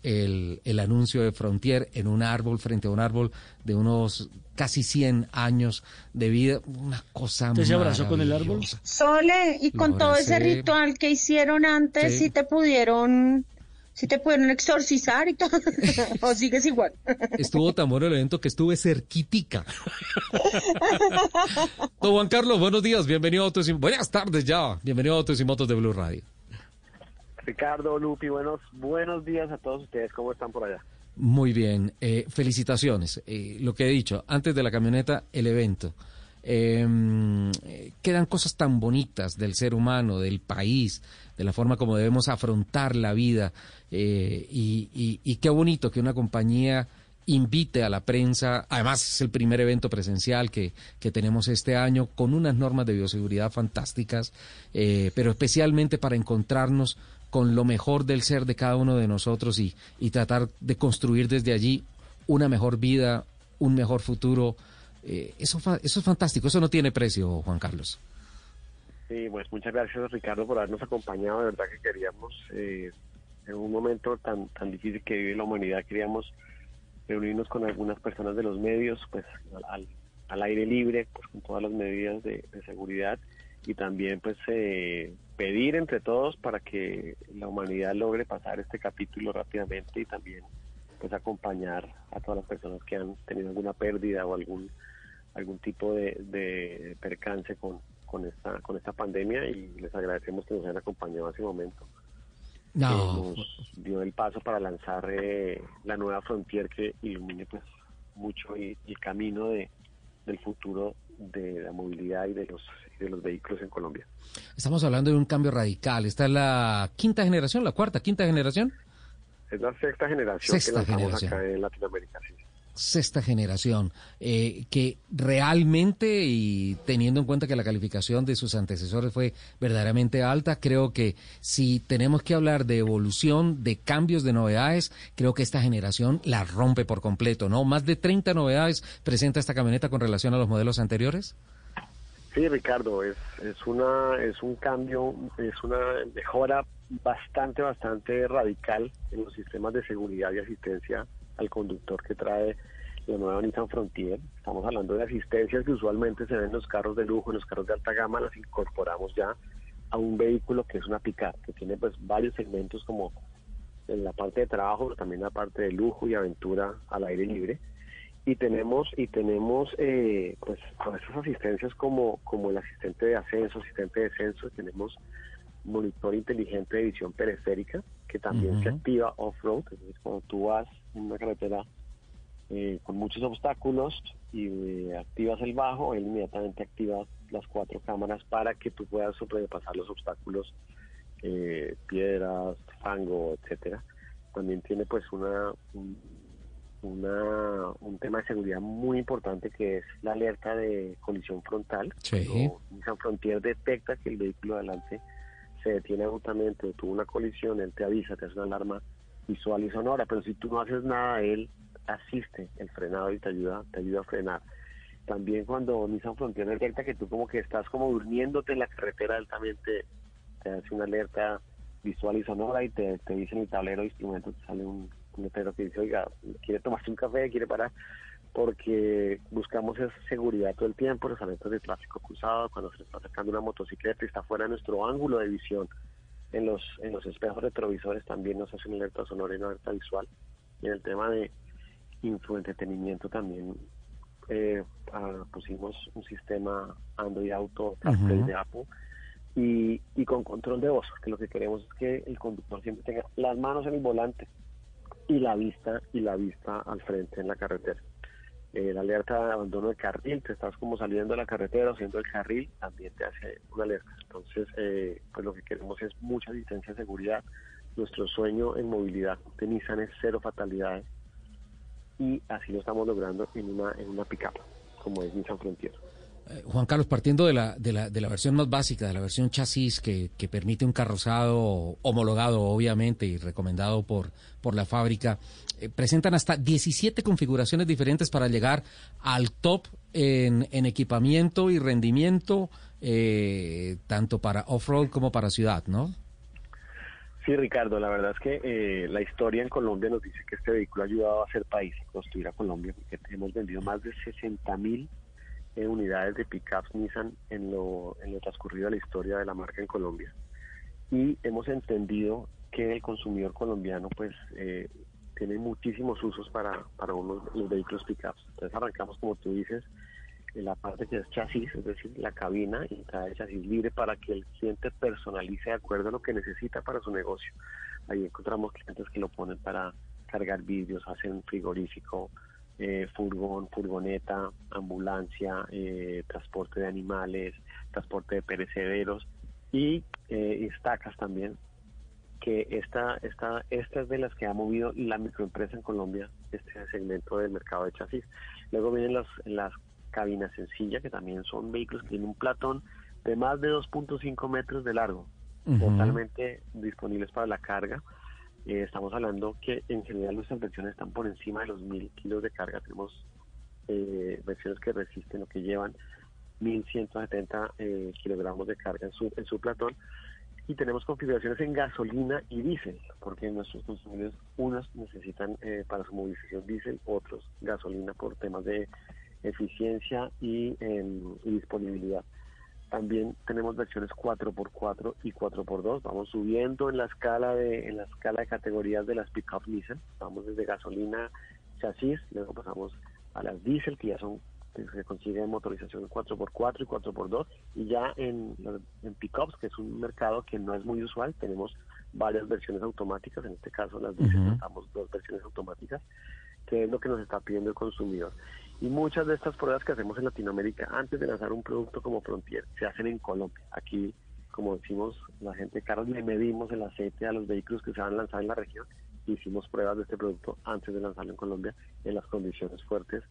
el, el anuncio de Frontier en un árbol, frente a un árbol de unos casi 100 años de vida. Una cosa ¿Usted se abrazó con el árbol? Sole, y Lo con todo ese ritual que hicieron antes, Sí. si te pudieron, si te pudieron exorcizar y todo, o sigues igual. Estuvo tan bueno el evento que estuve cerquitica. Don Juan Carlos, buenos días, bienvenido a Autos y... Buenas tardes ya, bienvenido a Autos y Motos de Blue Radio. Ricardo, Lupi, buenos, buenos días a todos ustedes. ¿Cómo están por allá? Muy bien, eh, felicitaciones. Eh, lo que he dicho, antes de la camioneta, el evento. Eh, eh, quedan cosas tan bonitas del ser humano, del país, de la forma como debemos afrontar la vida. eh, y, y- y qué bonito que una compañía invite a la prensa. Además, es el primer evento presencial que, que tenemos este año con unas normas de bioseguridad fantásticas, eh, pero especialmente para encontrarnos con lo mejor del ser de cada uno de nosotros y, y tratar de construir desde allí una mejor vida, un mejor futuro. Eh, eso, eso es fantástico, eso no tiene precio, Juan Carlos. Sí, pues muchas gracias Ricardo por habernos acompañado. De verdad que queríamos, eh, en un momento tan tan difícil que vive la humanidad, queríamos reunirnos con algunas personas de los medios, pues al- al aire libre, pues con todas las medidas de, de seguridad y también pues eh, pedir entre todos para que la humanidad logre pasar este capítulo rápidamente y también pues acompañar a todas las personas que han tenido alguna pérdida o algún algún tipo de, de percance con, con esta con esta pandemia y les agradecemos que nos hayan acompañado en ese momento No. que nos dio el paso para lanzar eh, la nueva Frontier que ilumine pues mucho y, y el camino de del futuro de la movilidad y de los y de los vehículos en Colombia. Estamos hablando de un cambio radical. Esta es la quinta generación, la cuarta, quinta generación. Es la sexta generación Sexta que lanzamos generación. acá en Latinoamérica. sí. Sexta generación, eh, que realmente, y teniendo en cuenta que la calificación de sus antecesores fue verdaderamente alta, creo que si tenemos que hablar de evolución, de cambios, de novedades, creo que esta generación la rompe por completo, ¿no? Más de 30 novedades presenta esta camioneta con relación a los modelos anteriores. Sí, Ricardo, es, es, una, es un cambio, es una mejora bastante, bastante radical en los sistemas de seguridad y asistencia al conductor que trae la nueva Nissan Frontier. Estamos hablando de asistencias que usualmente se ven en los carros de lujo, en los carros de alta gama, las incorporamos ya a un vehículo que es una pickup, que tiene pues varios segmentos como en la parte de trabajo, pero también la parte de lujo y aventura al aire libre y tenemos y tenemos eh, pues con esas asistencias como como el asistente de ascenso asistente de descenso tenemos monitor inteligente de visión periférica que también se activa off-road entonces cuando tú vas en una carretera eh, con muchos obstáculos y eh, activas el bajo él inmediatamente activa las cuatro cámaras para que tú puedas sobrepasar los obstáculos piedras fango etcétera también tiene pues una una, un tema de seguridad muy importante que es la alerta de colisión frontal. Sí. Nissan Frontier detecta que el vehículo adelante se detiene abruptamente o tuvo una colisión, él te avisa, te hace una alarma visual y sonora, pero si tú no haces nada, él asiste el frenado y te ayuda, te ayuda a frenar. También cuando Nissan Frontier detecta que tú como que estás como durmiéndote en la carretera, él también te, hace una alerta visual y sonora y te, te dice en el tablero de instrumentos, te sale un, un letrero que dice, oiga, quiere tomarse un café, quiere parar, porque buscamos esa seguridad todo el tiempo, los alertas de tráfico cruzado, cuando se está acercando una motocicleta y está fuera de nuestro ángulo de visión. En los, en los espejos retrovisores también nos hacen alerta sonora y una alerta visual. Y en el tema de infoentretenimiento también eh, ah, pusimos un sistema Android Auto de Apple y, y con control de voz, que lo que queremos es que el conductor siempre tenga las manos en el volante y la vista y la vista al frente en la carretera. Eh, la alerta de abandono de carril, te estás como saliendo de la carretera o haciendo el carril, también te hace una alerta. Entonces, eh, pues lo que queremos es mucha distancia de seguridad. Nuestro sueño en movilidad de Nissan es cero fatalidades y así lo estamos logrando en una, en una pickup, como es Nissan Frontier. Eh, Juan Carlos, partiendo de la, de, la, de la versión más básica, de la versión chasis que, que permite un carrozado homologado, obviamente, y recomendado por, por la fábrica, eh, presentan hasta 17 configuraciones diferentes para llegar al top en, en equipamiento y rendimiento, eh, tanto para off-road como para ciudad, ¿no? Sí, Ricardo, la verdad es que la historia en Colombia nos dice que este vehículo ha ayudado a hacer país, a construir a Colombia, porque hemos vendido más de 60 mil eh, unidades de pickups Nissan en lo, en lo transcurrido de la historia de la marca en Colombia. Y hemos entendido que el consumidor colombiano pues eh, tiene muchísimos usos para, para los vehículos pickups. Entonces arrancamos, como tú dices, en la parte que es chasis, es decir, la cabina y trae chasis libre para que el cliente personalice de acuerdo a lo que necesita para su negocio. Ahí encontramos clientes que lo ponen para cargar vídeos, hacen frigorífico, eh, furgón, furgoneta, ambulancia, eh, transporte de animales, transporte de perecederos y eh, estacas también, que esta, esta, esta es de las que ha movido la microempresa en Colombia, este segmento del mercado de chasis. Luego vienen las, las cabinas sencillas, que también son vehículos que tienen un platón de más de 2.5 metros de largo, totalmente disponibles para la carga eh, estamos hablando que en general nuestras versiones están por encima de los mil kilos de carga. Tenemos eh, versiones que resisten lo que llevan 1170 eh, kilogramos de carga en su, en su platón. Y tenemos configuraciones en gasolina y diésel, porque nuestros consumidores, unos necesitan eh, para su movilización diésel, otros gasolina por temas de eficiencia y, em, y disponibilidad. También tenemos versiones 4x4 y 4x2. Vamos subiendo en la escala de en la escala de categorías de las pickup Nissan. Vamos desde gasolina, chasis, luego pasamos a las diésel que ya son que se consiguen motorización 4x4 y 4x2 y ya en, en pickups que es un mercado que no es muy usual tenemos varias versiones automáticas en este caso las diésel uh dos versiones automáticas que es lo que nos está pidiendo el consumidor y muchas de estas pruebas que hacemos en Latinoamérica antes de lanzar un producto como Frontier se hacen en Colombia. Aquí, como decimos la gente de le medimos el aceite a los vehículos que se van a lanzar en la región. Hicimos pruebas de este producto antes de lanzarlo en Colombia en las condiciones fuertes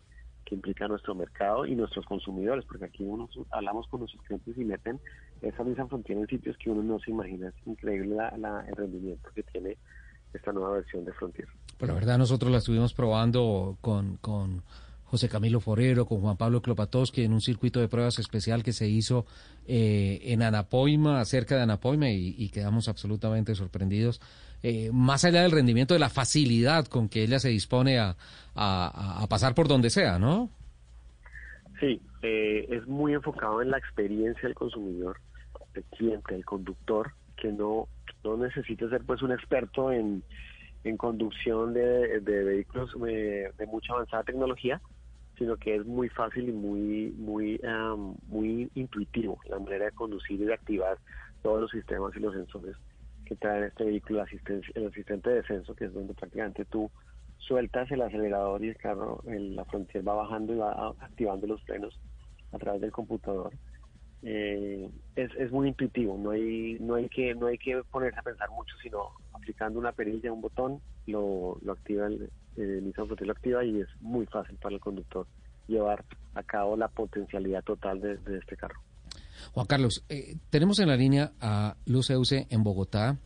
que implica nuestro mercado y nuestros consumidores, porque aquí uno hablamos con nuestros clientes y meten esa misma Frontier en sitios que uno no se imagina. Es increíble la, el rendimiento que tiene esta nueva versión de Frontier. Pero la verdad nosotros la estuvimos probando con, con José Camilo Forero, con Juan Pablo Klopatowski en un circuito de pruebas especial que se hizo eh, en Anapoima, cerca de Anapoima, y, quedamos absolutamente sorprendidos. Eh, más allá del rendimiento, de la facilidad con que ella se dispone a, a, pasar por donde sea, ¿no? Sí, eh, es muy enfocado en la experiencia del consumidor, del cliente, del conductor, que no, no necesita ser pues un experto en, en conducción de, vehículos eh, de, mucha avanzada tecnología, sino que es muy fácil y muy muy muy intuitivo la manera de conducir y de activar todos los sistemas y los sensores que traen este vehículo, el asistente de descenso, que es donde prácticamente tú sueltas el acelerador y el carro, la frontera va bajando y va activando los frenos a través del computador. Eh, es, es muy intuitivo, no hay, no hay que, no hay que ponerse a pensar mucho, sino aplicando una perilla, un botón, lo, lo activa el, el Nissan lo activa y es muy fácil para el conductor llevar a cabo la potencialidad total de, este carro. Juan Carlos, eh, tenemos en la línea a Luz en Bogotá,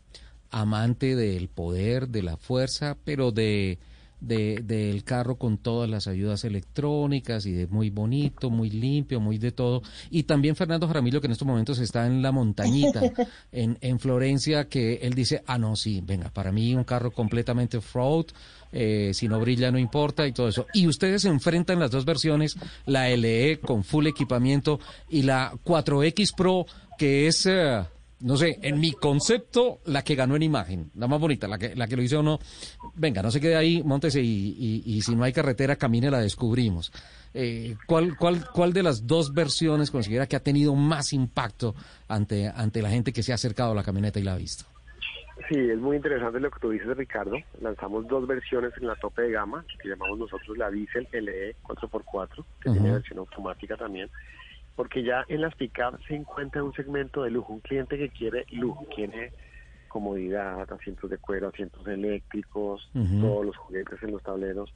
amante del poder, de la fuerza, pero de de, del carro con todas las ayudas electrónicas y de muy bonito, muy limpio, muy de todo. Y también Fernando Jaramillo, que en estos momentos está en la montañita, en, en Florencia, que él dice, ah, no, sí, venga, para mí un carro completamente fraud, eh, si no brilla no importa y todo eso. Y ustedes enfrentan las dos versiones, la LE con full equipamiento y la 4X Pro, que es... Eh, no sé, en mi concepto, la que ganó en imagen, la más bonita, la que, la que lo hizo uno, venga, no se quede ahí, montese y, y, si no hay carretera, camine, la descubrimos. Eh, ¿cuál, cuál, ¿Cuál de las dos versiones considera que ha tenido más impacto ante, ante la gente que se ha acercado a la camioneta y la ha visto? Sí, es muy interesante lo que tú dices, Ricardo. Lanzamos dos versiones en la tope de gama, que llamamos nosotros la Diesel LE 4x4, que tiene versión automática también porque ya en las pickups se encuentra un segmento de lujo, un cliente que quiere lujo, quiere comodidad, asientos de cuero, asientos eléctricos, todos los juguetes en los tableros,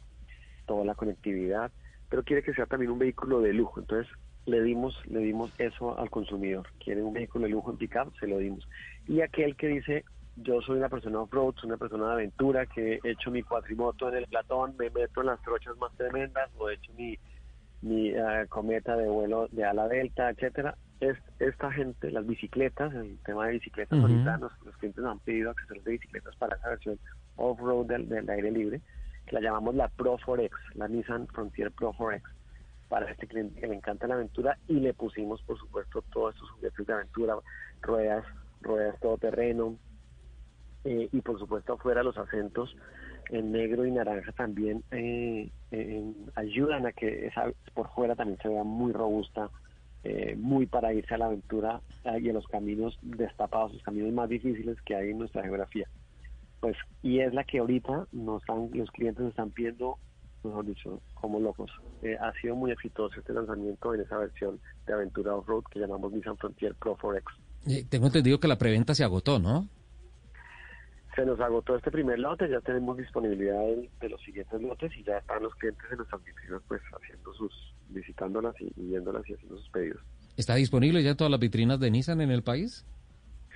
toda la conectividad, pero quiere que sea también un vehículo de lujo. Entonces le dimos le dimos eso al consumidor. Quiere un vehículo de lujo en pickup, se lo dimos. Y aquel que dice yo soy una persona off-road, soy una persona de aventura, que he hecho mi cuatrimoto en el platón, me meto en las trochas más tremendas, o he hecho mi mi eh, cometa de vuelo de ala delta, etcétera. Es, esta gente, las bicicletas, el tema de bicicletas, ahorita los, clientes nos han pedido accesorios de bicicletas para esa versión off-road del, aire libre, que la llamamos la Pro 4X, la Nissan Frontier Pro 4X, para este cliente que le encanta la aventura y le pusimos, por supuesto, todos estos juguetes de aventura, ruedas, ruedas todoterreno eh, y, por supuesto, afuera los acentos en negro y naranja también eh, ayudan a que esa por fuera también se vea muy robusta, eh, muy para irse a la aventura y a los caminos destapados, los caminos más difíciles que hay en nuestra geografía. Pues, y es la que ahorita nos están, los clientes están pidiendo, mejor dicho, como locos. Eh, ha sido muy exitoso este lanzamiento en esa versión de aventura off-road que llamamos Nissan Frontier Pro 4X. tengo entendido que la preventa se agotó, ¿no? Se nos agotó este primer lote, ya tenemos disponibilidad de, los siguientes lotes y ya están los clientes en nuestras vitrinas pues haciendo sus, visitándolas y, viéndolas y haciendo sus pedidos. ¿Está disponible ya todas las vitrinas de Nissan en el país?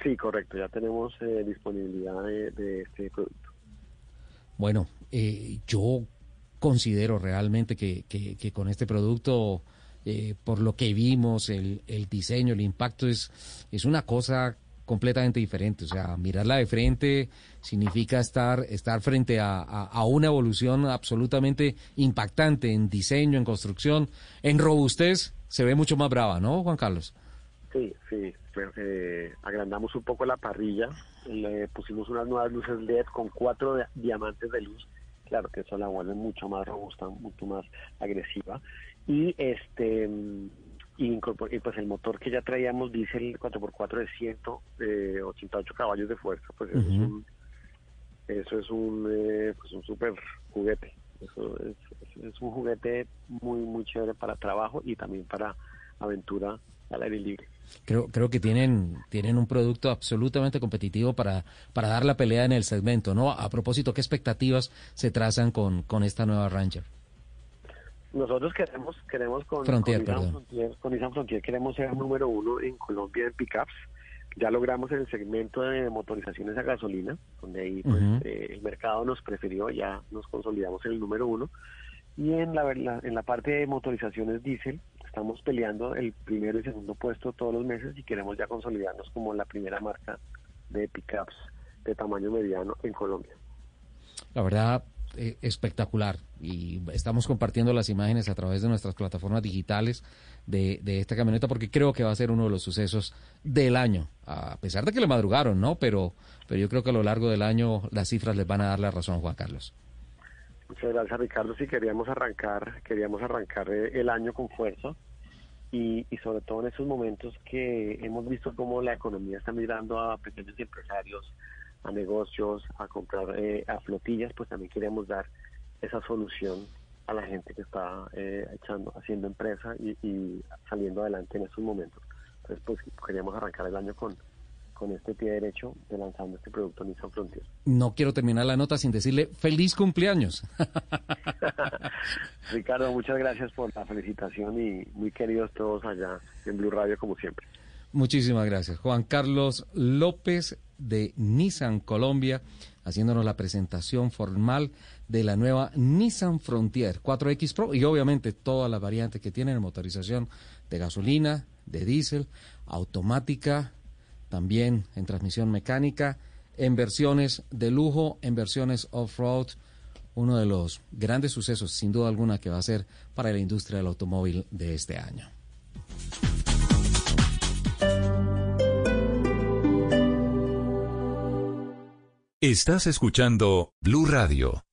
Sí, correcto, ya tenemos eh, disponibilidad de, este producto. Bueno, eh, yo considero realmente que, que, con este producto, eh, por lo que vimos, el, el diseño, el impacto es, es una cosa completamente diferente. O sea, mirarla de frente significa estar, estar frente a, una evolución absolutamente impactante en diseño, en construcción, en robustez. Se ve mucho más brava, ¿no, Juan Carlos? Sí, sí. Eh, agrandamos un poco la parrilla, le pusimos unas nuevas luces LED con cuatro diamantes de luz. Claro que eso la vuelve mucho más robusta, mucho más agresiva. Y este y, pues el motor que ya traíamos diésel 4x4 de 188 caballos de fuerza pues eso es un eso es un eh, pues un super juguete. Eso es, un juguete muy muy chévere para trabajo y también para aventura al aire libre. Creo creo que tienen tienen un producto absolutamente competitivo para para dar la pelea en el segmento no a propósito qué expectativas se trazan con con esta nueva Ranger nosotros queremos, queremos con, Frontier, con, Nissan Frontier, queremos ser el número uno en Colombia en pickups. Ya logramos en el segmento de motorizaciones a gasolina, donde ahí pues, eh, el mercado nos prefirió, ya nos consolidamos en el número uno. Y en la, en la parte de motorizaciones diésel, estamos peleando el primero y segundo puesto todos los meses y queremos ya consolidarnos como la primera marca de pickups de tamaño mediano en Colombia. La verdad, eh, espectacular y estamos compartiendo las imágenes a través de nuestras plataformas digitales de, de, esta camioneta porque creo que va a ser uno de los sucesos del año, a pesar de que le madrugaron, ¿no? Pero, pero yo creo que a lo largo del año las cifras les van a dar la razón, Juan Carlos. Muchas gracias, Ricardo. Sí, queríamos arrancar, queríamos arrancar eh, el año con fuerza y, y sobre todo en esos momentos que hemos visto cómo la economía está mirando a pequeños empresarios, a negocios, a comprar eh, a flotillas, pues también queremos dar esa solución a la gente que está eh, echando, haciendo empresa y, saliendo adelante en estos momentos. Entonces, pues queríamos arrancar el año con, con este pie derecho de lanzando este producto Nissan Frontier. No quiero terminar la nota sin decirle feliz cumpleaños. Ricardo, muchas gracias por la felicitación y muy queridos todos allá en Blue Radio como siempre. Muchísimas gracias. Juan Carlos López de Nissan Colombia, haciéndonos la presentación formal de la nueva Nissan Frontier 4X Pro y obviamente todas las variantes que tienen motorización de gasolina, de diésel, automática, también en transmisión mecánica, en versiones de lujo, en versiones off-road, uno de los grandes sucesos sin duda alguna que va a ser para la industria del automóvil de este año. Estás escuchando Blue Radio.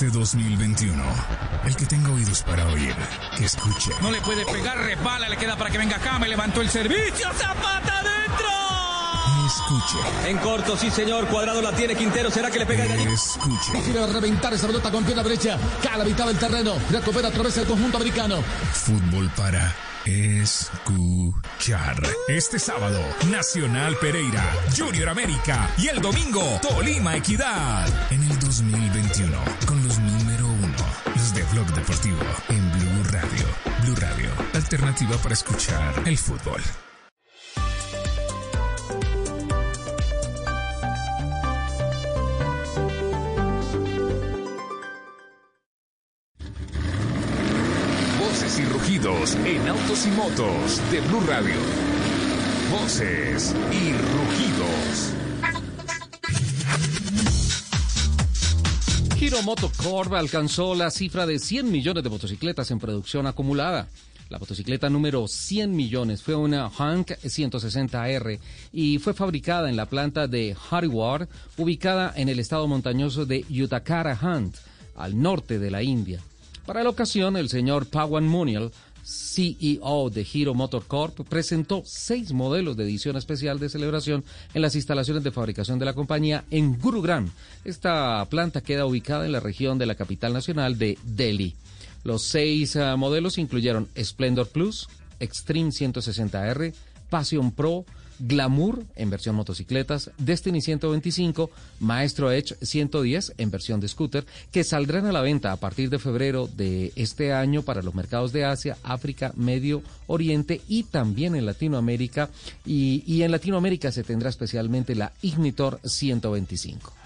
Este 2021, el que tenga oídos para oír, que escuche. No le puede pegar, repala, le queda para que venga acá, me levantó el servicio, Zapata adentro. Escuche. En corto, sí señor, cuadrado la tiene Quintero, ¿será que le pega el Escuche. Quiere reventar esa pelota con pierna derecha, cae a la mitad del terreno, recupera a través del conjunto americano. Fútbol para escuchar. Este sábado, Nacional Pereira, Junior América y el domingo, Tolima Equidad. En el 2021, con los número uno, los de Blog Deportivo, en Blue Radio. Blue Radio, alternativa para escuchar el fútbol. En autos y motos de Blue Radio. Voces y rugidos. Giro Motocorp alcanzó la cifra de 100 millones de motocicletas en producción acumulada. La motocicleta número 100 millones fue una Hank 160R y fue fabricada en la planta de Harward, ubicada en el estado montañoso de Uttarakhand, al norte de la India. Para la ocasión, el señor Pawan Munial, CEO de Hero Motor Corp, presentó seis modelos de edición especial de celebración en las instalaciones de fabricación de la compañía en Gurugram. Esta planta queda ubicada en la región de la capital nacional de Delhi. Los seis uh, modelos incluyeron Splendor Plus, Extreme 160R, Passion Pro, Glamour en versión motocicletas, Destiny 125, Maestro Edge 110 en versión de scooter, que saldrán a la venta a partir de febrero de este año para los mercados de Asia, África, Medio Oriente y también en Latinoamérica. Y, y en Latinoamérica se tendrá especialmente la Ignitor 125.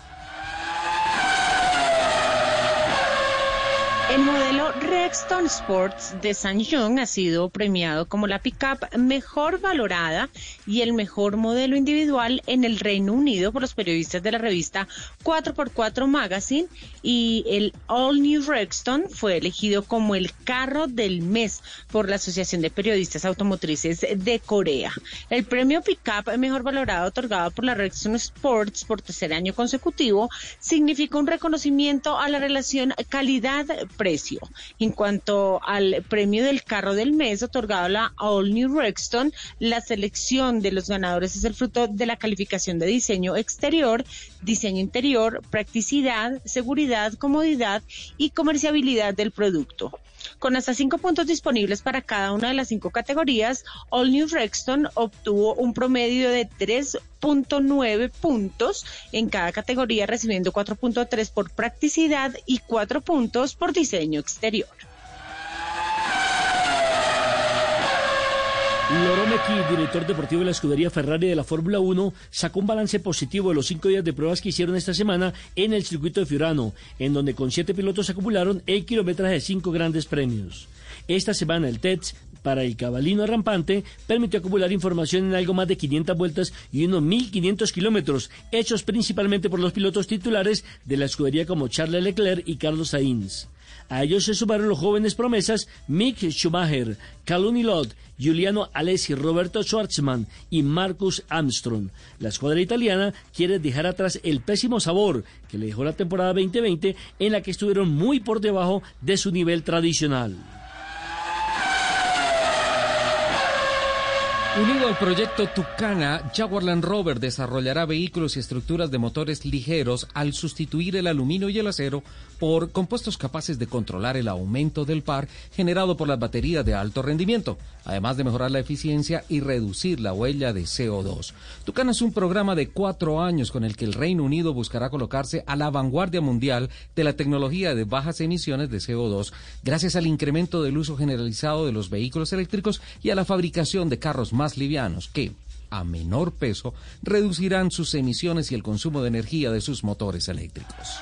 El modelo Rexton Sports de Samsung ha sido premiado como la pickup mejor valorada y el mejor modelo individual en el Reino Unido por los periodistas de la revista 4x4 Magazine y el All New Rexton fue elegido como el carro del mes por la Asociación de Periodistas Automotrices de Corea. El premio pickup mejor valorado otorgado por la Rexton Sports por tercer año consecutivo significa un reconocimiento a la relación calidad precio. En cuanto al premio del carro del mes otorgado a la All New Rexton, la selección de los ganadores es el fruto de la calificación de diseño exterior, diseño interior, practicidad, seguridad, comodidad y comerciabilidad del producto. Con hasta cinco puntos disponibles para cada una de las cinco categorías, All New Rexton obtuvo un promedio de tres 4.9 puntos en cada categoría, recibiendo 4.3 por practicidad y 4 puntos por diseño exterior. Loro Mecchi, director deportivo de la escudería Ferrari de la Fórmula 1, sacó un balance positivo de los cinco días de pruebas que hicieron esta semana en el circuito de Fiorano, en donde con siete pilotos acumularon el kilometraje de cinco grandes premios. Esta semana el TEDS para el cabalino rampante permitió acumular información en algo más de 500 vueltas y unos 1.500 kilómetros, hechos principalmente por los pilotos titulares de la escudería como Charles Leclerc y Carlos Sainz. A ellos se sumaron los jóvenes promesas Mick Schumacher, Calum Lott, Giuliano Alessi, Roberto Schwartzman y Marcus Armstrong. La escuadra italiana quiere dejar atrás el pésimo sabor que le dejó la temporada 2020 en la que estuvieron muy por debajo de su nivel tradicional. Unido al proyecto Tucana, Jaguar Land Rover desarrollará vehículos y estructuras de motores ligeros al sustituir el aluminio y el acero por compuestos capaces de controlar el aumento del par generado por las baterías de alto rendimiento, además de mejorar la eficiencia y reducir la huella de CO2. Tucana es un programa de cuatro años con el que el Reino Unido buscará colocarse a la vanguardia mundial de la tecnología de bajas emisiones de CO2 gracias al incremento del uso generalizado de los vehículos eléctricos y a la fabricación de carros más livianos que, a menor peso, reducirán sus emisiones y el consumo de energía de sus motores eléctricos.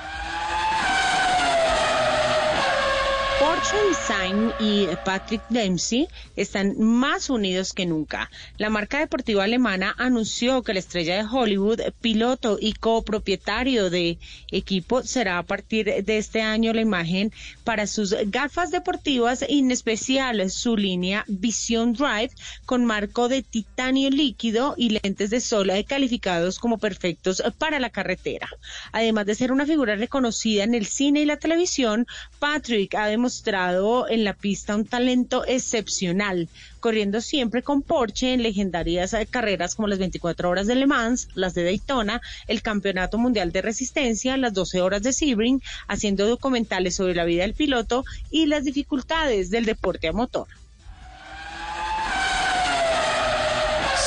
Design y Patrick Dempsey están más unidos que nunca. La marca deportiva alemana anunció que la estrella de Hollywood, piloto y copropietario de equipo, será a partir de este año la imagen para sus gafas deportivas, en especial su línea Vision Drive con marco de titanio líquido y lentes de sol calificados como perfectos para la carretera. Además de ser una figura reconocida en el cine y la televisión, Patrick ha demostrado en la pista un talento excepcional, corriendo siempre con Porsche en legendarias carreras como las 24 horas de Le Mans, las de Daytona, el Campeonato Mundial de Resistencia, las 12 horas de Sebring, haciendo documentales sobre la vida del piloto y las dificultades del deporte a motor.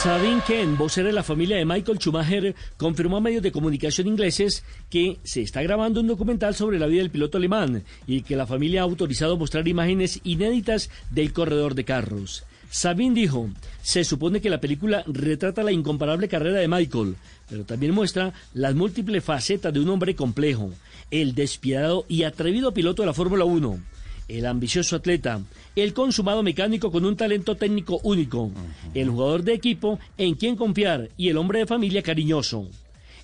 Sabine Ken, vocera de la familia de Michael Schumacher, confirmó a medios de comunicación ingleses que se está grabando un documental sobre la vida del piloto alemán y que la familia ha autorizado mostrar imágenes inéditas del corredor de carros. Sabine dijo, se supone que la película retrata la incomparable carrera de Michael, pero también muestra las múltiples facetas de un hombre complejo, el despiadado y atrevido piloto de la Fórmula 1 el ambicioso atleta, el consumado mecánico con un talento técnico único, el jugador de equipo en quien confiar y el hombre de familia cariñoso.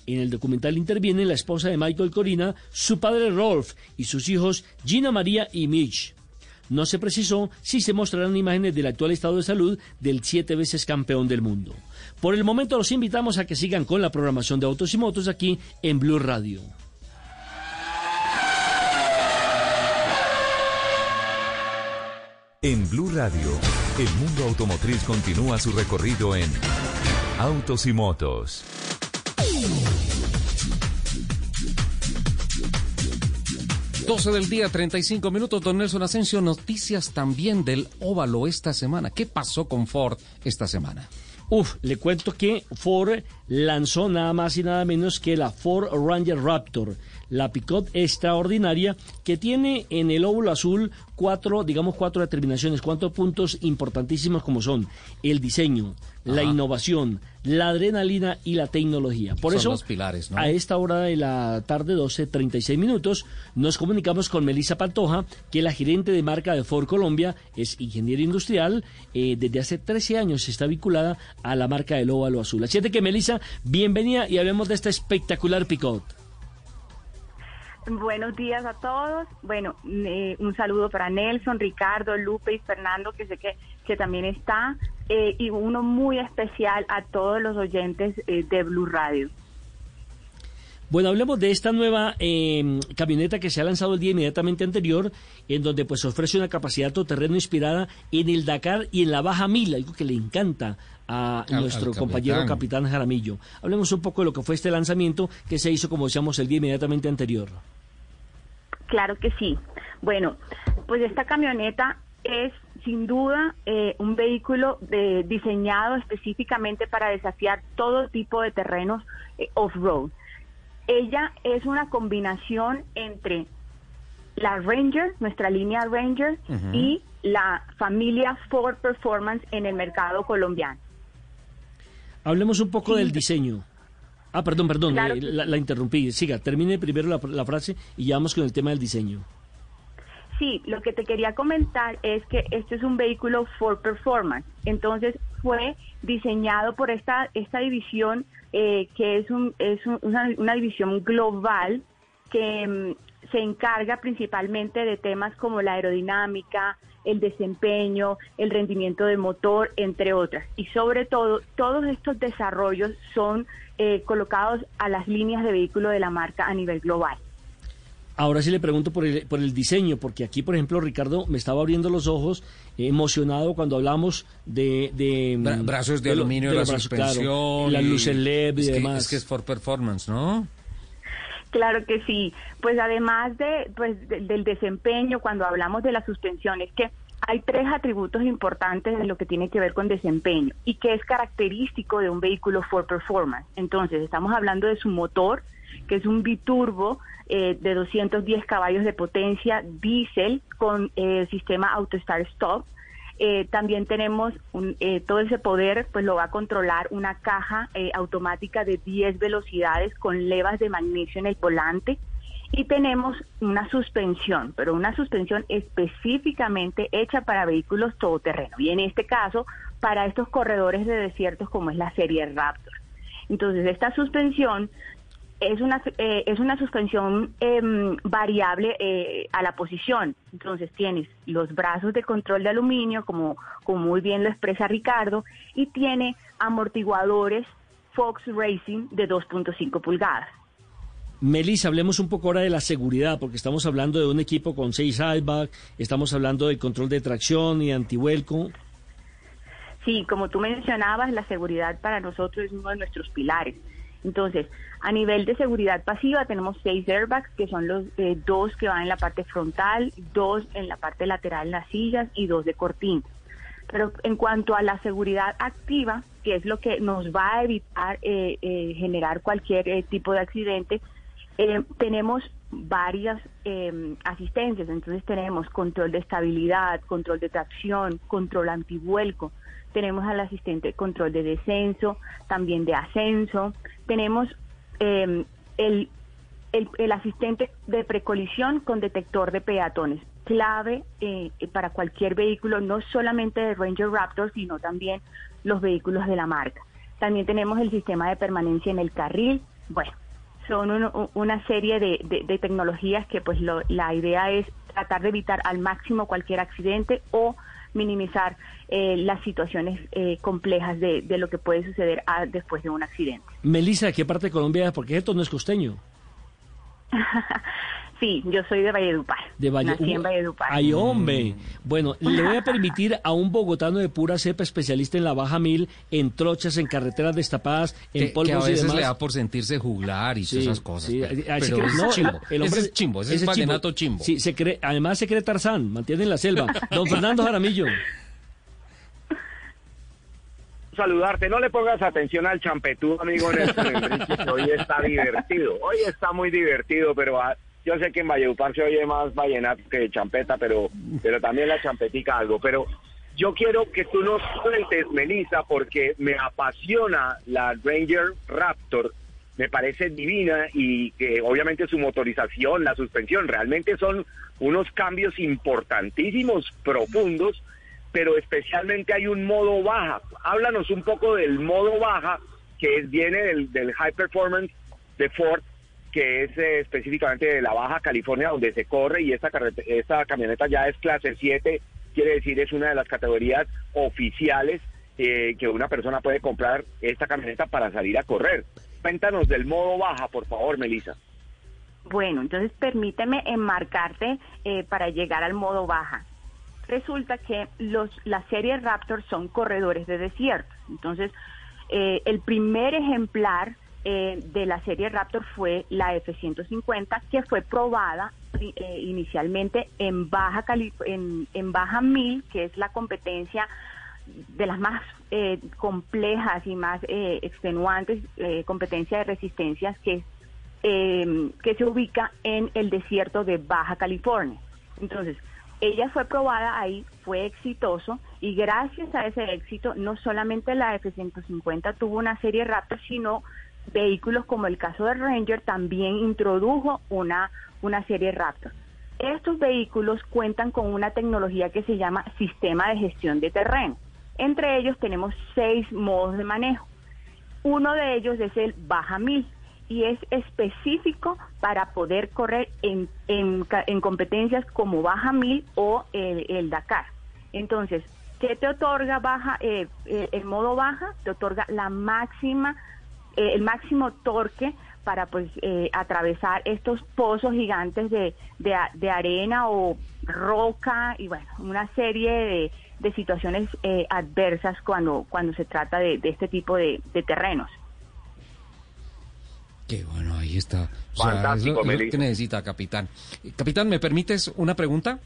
En el documental intervienen la esposa de Michael Corina, su padre Rolf y sus hijos Gina María y Mitch. No se precisó si se mostrarán imágenes del actual estado de salud del siete veces campeón del mundo. Por el momento los invitamos a que sigan con la programación de Autos y Motos aquí en Blue Radio. En Blue Radio, el mundo automotriz continúa su recorrido en Autos y Motos. Doce del día, 35 minutos, don Nelson Asensio. Noticias también del óvalo esta semana. ¿Qué pasó con Ford esta semana? Uf, le cuento que Ford lanzó nada más y nada menos que la Ford Ranger Raptor la Picot extraordinaria que tiene en el óvulo azul cuatro, digamos, cuatro determinaciones, cuatro puntos importantísimos como son el diseño, la innovación, la adrenalina y la tecnología. Por eso, pilares, a esta hora de la tarde, 12.36 minutos, nos comunicamos con Melissa Pantoja, que es la gerente de marca de Ford Colombia, es ingeniera industrial, eh, desde hace 13 años está vinculada a la marca del óvalo azul. Así es de que, Melissa, bienvenida y hablemos de esta espectacular Picot. Buenos días a todos. Bueno, eh, un saludo para Nelson, Ricardo, Lupe y Fernando, que sé que, que también está, eh, y uno muy especial a todos los oyentes eh, de Blue Radio. Bueno, hablemos de esta nueva em, camioneta que se ha lanzado el día inmediatamente anterior, en donde pues ofrece una capacidad todoterreno inspirada en el Dakar y en la Baja Mil, algo que le encanta a nuestro compañero capitán Jaramillo. Hablemos un poco de lo que fue este lanzamiento que se hizo, como decíamos, el día inmediatamente anterior. Claro que sí. Bueno, pues esta camioneta es sin duda eh, un vehículo de- diseñado específicamente para desafiar todo tipo de terrenos eh, off-road. Ella es una combinación entre la Ranger, nuestra línea Ranger, y la familia Ford Performance en el mercado colombiano. Hablemos un poco del diseño. Ah, perdón, perdón, Claro eh, que la, la interrumpí. Siga, termine primero la, la frase y ya vamos con el tema del diseño. Sí, lo que te quería comentar es que este es un vehículo Ford Performance. Entonces fue diseñado por esta esta división eh, que es un es un- una, una división global que mm, se encarga principalmente de temas como la aerodinámica, el desempeño, el rendimiento del motor, entre otras. Y sobre todo, todos estos desarrollos son eh, colocados a las líneas de vehículo de la marca a nivel global. Ahora sí le pregunto por el, por el diseño, porque aquí, por ejemplo, Ricardo me estaba abriendo los ojos, eh, emocionado cuando hablamos de... de mm, Bra- brazos de, aluminio, de la brazos, claro, suspensión. las y- luces LED y es que- demás. Es que es for performance, ¿no? Claro que sí. Pues además de, pues, de- del desempeño, cuando hablamos de la suspensión, es que hay tres atributos importantes en lo que tiene que ver con desempeño y que es característico de un vehículo Ford Performance. Entonces, estamos hablando de su motor, que es un biturbo eh, de 210 caballos de potencia, diésel con eh, sistema Auto Start Stop. Eh, también tenemos un- eh, todo ese poder, pues lo va a controlar una caja eh, automática de 10 velocidades con levas de magnesio en el volante. Y tenemos una suspensión, pero una suspensión específicamente hecha para vehículos todoterreno. Y en este caso, para estos corredores de desiertos como es la serie Raptor. Entonces, esta suspensión es una eh, es una suspensión em, variable eh, a la posición. Entonces tienes los brazos de control de aluminio, como, como muy bien lo expresa Ricardo, y tiene amortiguadores Fox Racing de 2.5 pulgadas. Melissa, hablemos un poco ahora de la seguridad, porque estamos hablando de un equipo con seis airbag, estamos hablando del control de tracción y antivuelco. Sí, como tú mencionabas, la seguridad para nosotros es uno de nuestros pilares. Entonces, a nivel de seguridad pasiva tenemos seis airbags, que son los eh, dos que van en la parte frontal, dos en la parte lateral en las sillas y dos de cortina. Pero en cuanto a la seguridad activa, que es lo que nos va a evitar eh, eh, generar cualquier eh, tipo de accidente, tenemos varias eh, asistencias. Entonces tenemos control de estabilidad, control de tracción, control antivuelco. Tenemos al asistente control de descenso, también de ascenso. Tenemos eh, el, el, el asistente de precolisión con detector de peatones, clave eh, para cualquier vehículo, no solamente de Ranger Raptor, sino también los vehículos de la marca. También tenemos el sistema de permanencia en el carril. Bueno, son un- una serie de, de- de tecnologías que pues lo- la idea es tratar de evitar al máximo cualquier accidente o minimizar eh, las situaciones eh, complejas de, de lo que puede suceder ah, después de un accidente. Melissa, ¿de qué parte de Colombia? Porque esto no es costeño. Sí, yo soy de Valledupar. De Valle- Nací en Valledupar. Ay, hombre. Bueno, le voy a permitir a un bogotano de pura cepa especialista en la baja mil, en trochas, en carreteras destapadas, en Que, que polvos a y veces demás. le da por sentirse juglar y Sí, todas esas cosas. sí, pero así pero que- es no, chimbo. el hombre- ese es chimbo, ese, es vallenato chimbo. Sí, se cree, además se cree Tarzán, mantiene en la selva. Don Fernando Jaramillo. saludarte. No le pongas atención al champetú, amigo Néstor Enrique, que hoy está divertido. Hoy está muy divertido, pero ah, yo sé que en Valledupar se oye más vallenato que champeta, pero, pero también la champetica algo. Pero yo quiero que tú nos cuentes, Melissa, porque me apasiona la Ranger Raptor. Me parece divina y que obviamente su motorización, la suspensión, realmente son unos cambios importantísimos, profundos, pero especialmente hay un modo baja. Háblanos un poco del modo baja, que viene del, del High Performance de Ford, que es eh, específicamente de la Baja California, donde se corre, y esta, esta camioneta ya es clase 7, quiere decir es una de las categorías oficiales eh, que una persona puede comprar esta camioneta para salir a correr. Cuéntanos del modo baja, por favor, Melissa. Bueno, entonces permíteme enmarcarte eh, para llegar al modo baja. Resulta que los la serie Raptor son corredores de desierto. Entonces, eh, el primer ejemplar eh, de la serie Raptor fue la F-150, que fue probada eh, inicialmente en Baja, Cali en, en Baja 1000, que es la competencia de las más eh, complejas y más eh, extenuantes, eh, competencia de resistencias que, eh, que se ubica en el desierto de Baja California. Entonces, ella fue probada ahí, fue exitoso y gracias a ese éxito, no solamente la F-150 tuvo una serie Raptor, sino vehículos como el caso de Ranger también introdujo una, una serie Raptor. Estos vehículos cuentan con una tecnología que se llama sistema de gestión de terreno. Entre ellos tenemos seis modos de manejo. Uno de ellos es el Baja 1000 y es específico para poder correr en, en, en competencias como Baja 1000 o el, el Dakar. Entonces, ¿qué te otorga baja? Eh, eh, el modo baja te otorga la máxima, eh, el máximo torque para pues eh, atravesar estos pozos gigantes de, de, de, arena o roca y bueno, una serie de, de situaciones eh, adversas cuando, cuando se trata de, de este tipo de, de terrenos. Qué bueno, ahí está. O Fantástico, es lo, es lo Melissa. que necesita, capitán. Capitán, ¿me permites una pregunta?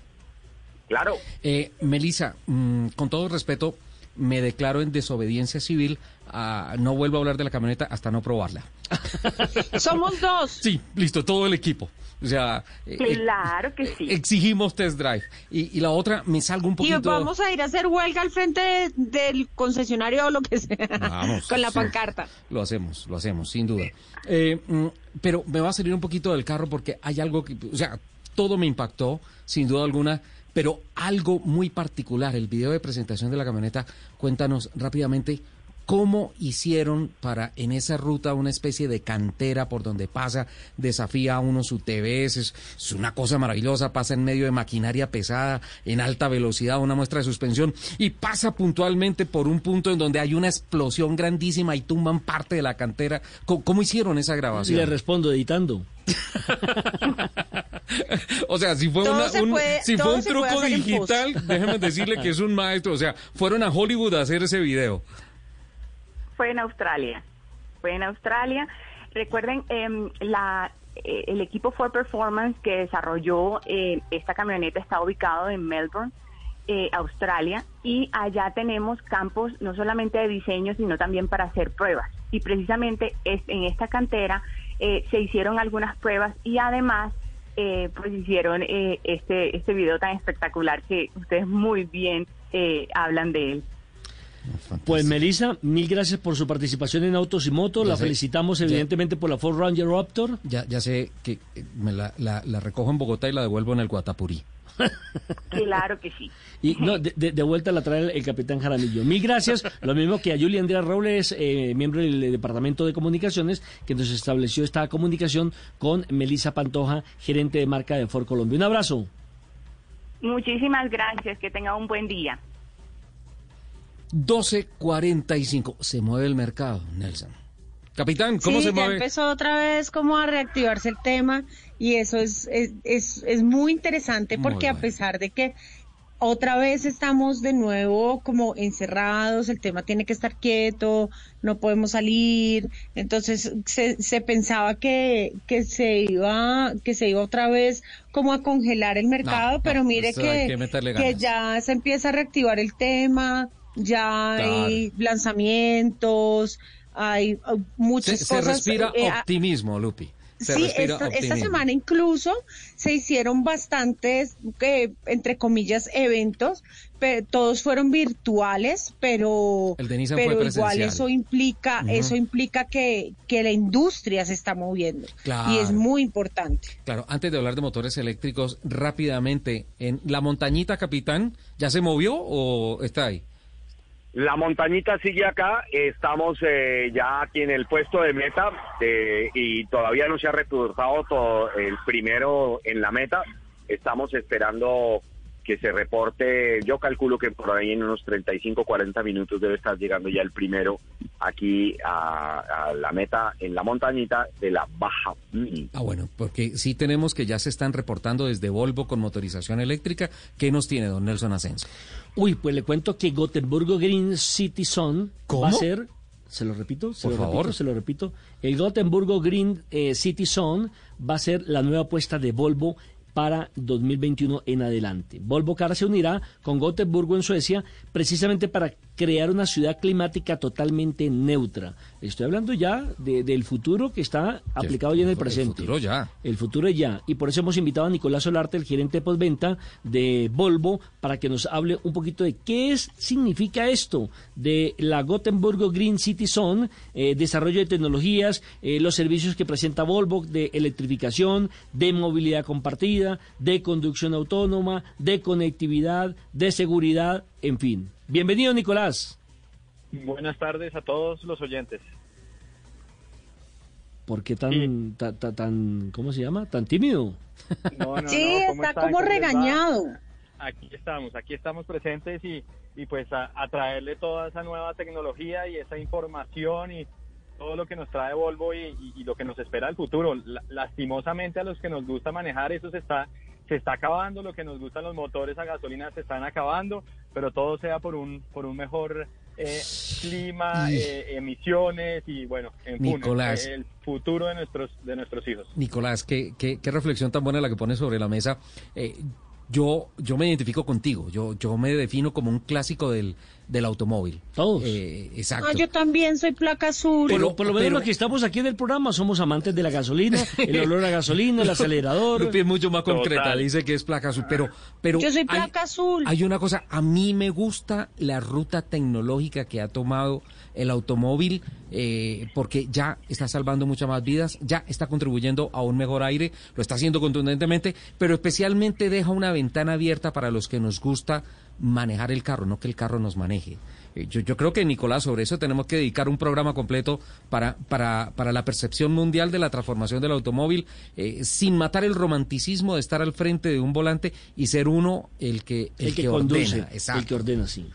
Claro. Eh, Melissa, mm, con todo respeto, me declaro en desobediencia civil. ah, no vuelvo a hablar de la camioneta hasta no probarla. Somos dos. Sí, listo, todo el equipo. O sea, eh, Claro que sí. exigimos test drive. Y, y la otra, me salgo un Y poquito... vamos a ir a hacer huelga al frente de- del concesionario o lo que sea. Vamos, con la sí. pancarta. Lo hacemos, lo hacemos, sin duda. Eh, mm, pero me va a salir un poquito del carro porque hay algo que, o sea, todo me impactó, sin duda alguna, pero algo muy particular. El video de presentación de la camioneta, cuéntanos rápidamente cómo hicieron para en esa ruta una especie de cantera por donde pasa, desafía a unos UTVs, es, es una cosa maravillosa, pasa en medio de maquinaria pesada, en alta velocidad, una muestra de suspensión, y pasa puntualmente por un punto en donde hay una explosión grandísima y tumban parte de la cantera. ¿Cómo, cómo hicieron esa grabación? Le respondo editando. O sea, si fue, una- se un, puede- si fue un truco digital, déjeme decirle que es un maestro. O sea, fueron a Hollywood a hacer ese video. Fue en Australia. Fue en Australia. Recuerden, em, la, eh, el equipo Ford Performance que desarrolló eh, esta camioneta está ubicado en Melbourne, eh, Australia, y allá tenemos campos no solamente de diseño, sino también para hacer pruebas. Y precisamente es, en esta cantera eh, se hicieron algunas pruebas y además eh, pues hicieron este, este video tan espectacular que ustedes muy bien hablan de él. Pues Melissa, mil gracias por su participación en Autos y Motos. Ya La sé. felicitamos Ya. evidentemente por la Ford Ranger Raptor. Ya, ya sé que eh, me la, la- la recojo en Bogotá y la devuelvo en el Guatapurí. Claro que sí. Y no, de, de- de vuelta la trae el, el capitán Jaramillo. Mil gracias. Lo mismo que a Julia Andrea Robles, eh, miembro del Departamento de Comunicaciones, que nos estableció esta comunicación con Melissa Pantoja, gerente de marca de Ford Colombia. Un abrazo. Muchísimas gracias, que tenga un buen día. 12.45. Se mueve el mercado, Nelson. Capitán, ¿cómo sí, se ya mueve? empezó otra vez como a reactivarse el tema y eso es, es, es, es muy interesante Muy porque a pesar de que otra vez estamos de nuevo como encerrados, el tema tiene que estar quieto, no podemos salir, entonces se, se pensaba que, que se iba, que se iba otra vez como a congelar el mercado, no, pero mire que, que ya se empieza a reactivar el tema, ya hay lanzamientos, hay uh, muchas Se, se cosas. respira eh, a- optimismo, Lupi. Se sí, esta, semana incluso se hicieron bastantes, que, entre comillas, eventos, pero todos fueron virtuales, pero, El de pero igual eso implica, eso implica que, que la industria se está moviendo Claro. y es muy importante. Claro, antes de hablar de motores eléctricos, rápidamente, en la montañita, capitán, ¿ya se movió o está ahí? La montañita sigue acá, estamos eh, ya aquí en el puesto de meta eh, y todavía no se ha reportado todo el primero en la meta. Estamos esperando que se reporte, yo calculo que por ahí en unos 35, 40 minutos debe estar llegando ya el primero aquí a, la meta en la montañita de la Baja. Ah, bueno, porque sí tenemos que ya se están reportando desde Volvo con motorización eléctrica. ¿Qué nos tiene don Nelson Asensio? Uy, pues le cuento que Gotemburgo Green City Zone va a ser Se lo repito, se Por lo favor. repito, se lo repito. El Gotemburgo Green eh, City Zone va a ser la nueva apuesta de Volvo para 2021 en adelante. Volvo Car se unirá con Gotemburgo en Suecia precisamente para crear una ciudad climática totalmente neutra. Estoy hablando ya de- del futuro que está aplicado ya en el el presente. futuro ya. El futuro ya. Y por eso hemos invitado a Nicolás Solarte, el gerente de postventa de Volvo, para que nos hable un poquito de qué es, significa esto de la Gothenburgo Green City Zone, eh, desarrollo de tecnologías, eh, los servicios que presenta Volvo de electrificación, de movilidad compartida, de conducción autónoma, de conectividad, de seguridad, en fin. Bienvenido, Nicolás. Buenas tardes a todos los oyentes. ¿Por qué tan, ta- ta- tan, ¿cómo se llama? Tan tímido. No, no, Sí, no, ¿cómo está como regañado. Aquí estamos, aquí estamos presentes y, y pues a, a traerle toda esa nueva tecnología y esa información y todo lo que nos trae Volvo y, y- y lo que nos espera el futuro. La- lastimosamente a los que nos gusta manejar eso se está se está acabando, lo que nos gustan los motores a gasolina se están acabando, pero todo sea por un por un mejor eh, clima, eh, emisiones y bueno, en Nicolás. el, el futuro de nuestros de nuestros hijos. Nicolás, qué, qué, qué reflexión tan buena la que pones sobre la mesa. Eh, yo, yo me identifico contigo. Yo, yo me defino como un clásico del, del automóvil. Todos. exacto. Ah, yo también soy placa azul. Por, lo- por lo menos los que estamos aquí en el programa somos amantes de la gasolina, el olor a gasolina, el acelerador. Lupi es mucho más concreta, Total. dice que es placa azul, pero, pero Yo soy hay- placa azul. Hay una cosa, a mí me gusta la ruta tecnológica que ha tomado el automóvil eh, porque ya está salvando muchas más vidas, ya está contribuyendo a un mejor aire, lo está haciendo contundentemente, pero especialmente deja una ventana abierta para los que nos gusta manejar el carro, no que el carro nos maneje. Eh, Yo, yo creo que, Nicolás, sobre eso tenemos que dedicar un programa completo para, para, para la percepción mundial de la transformación del automóvil, eh, sin matar el romanticismo de estar al frente de un volante y ser uno el que, el el que, que conduce, ordena. Exacto. el que ordena, sí.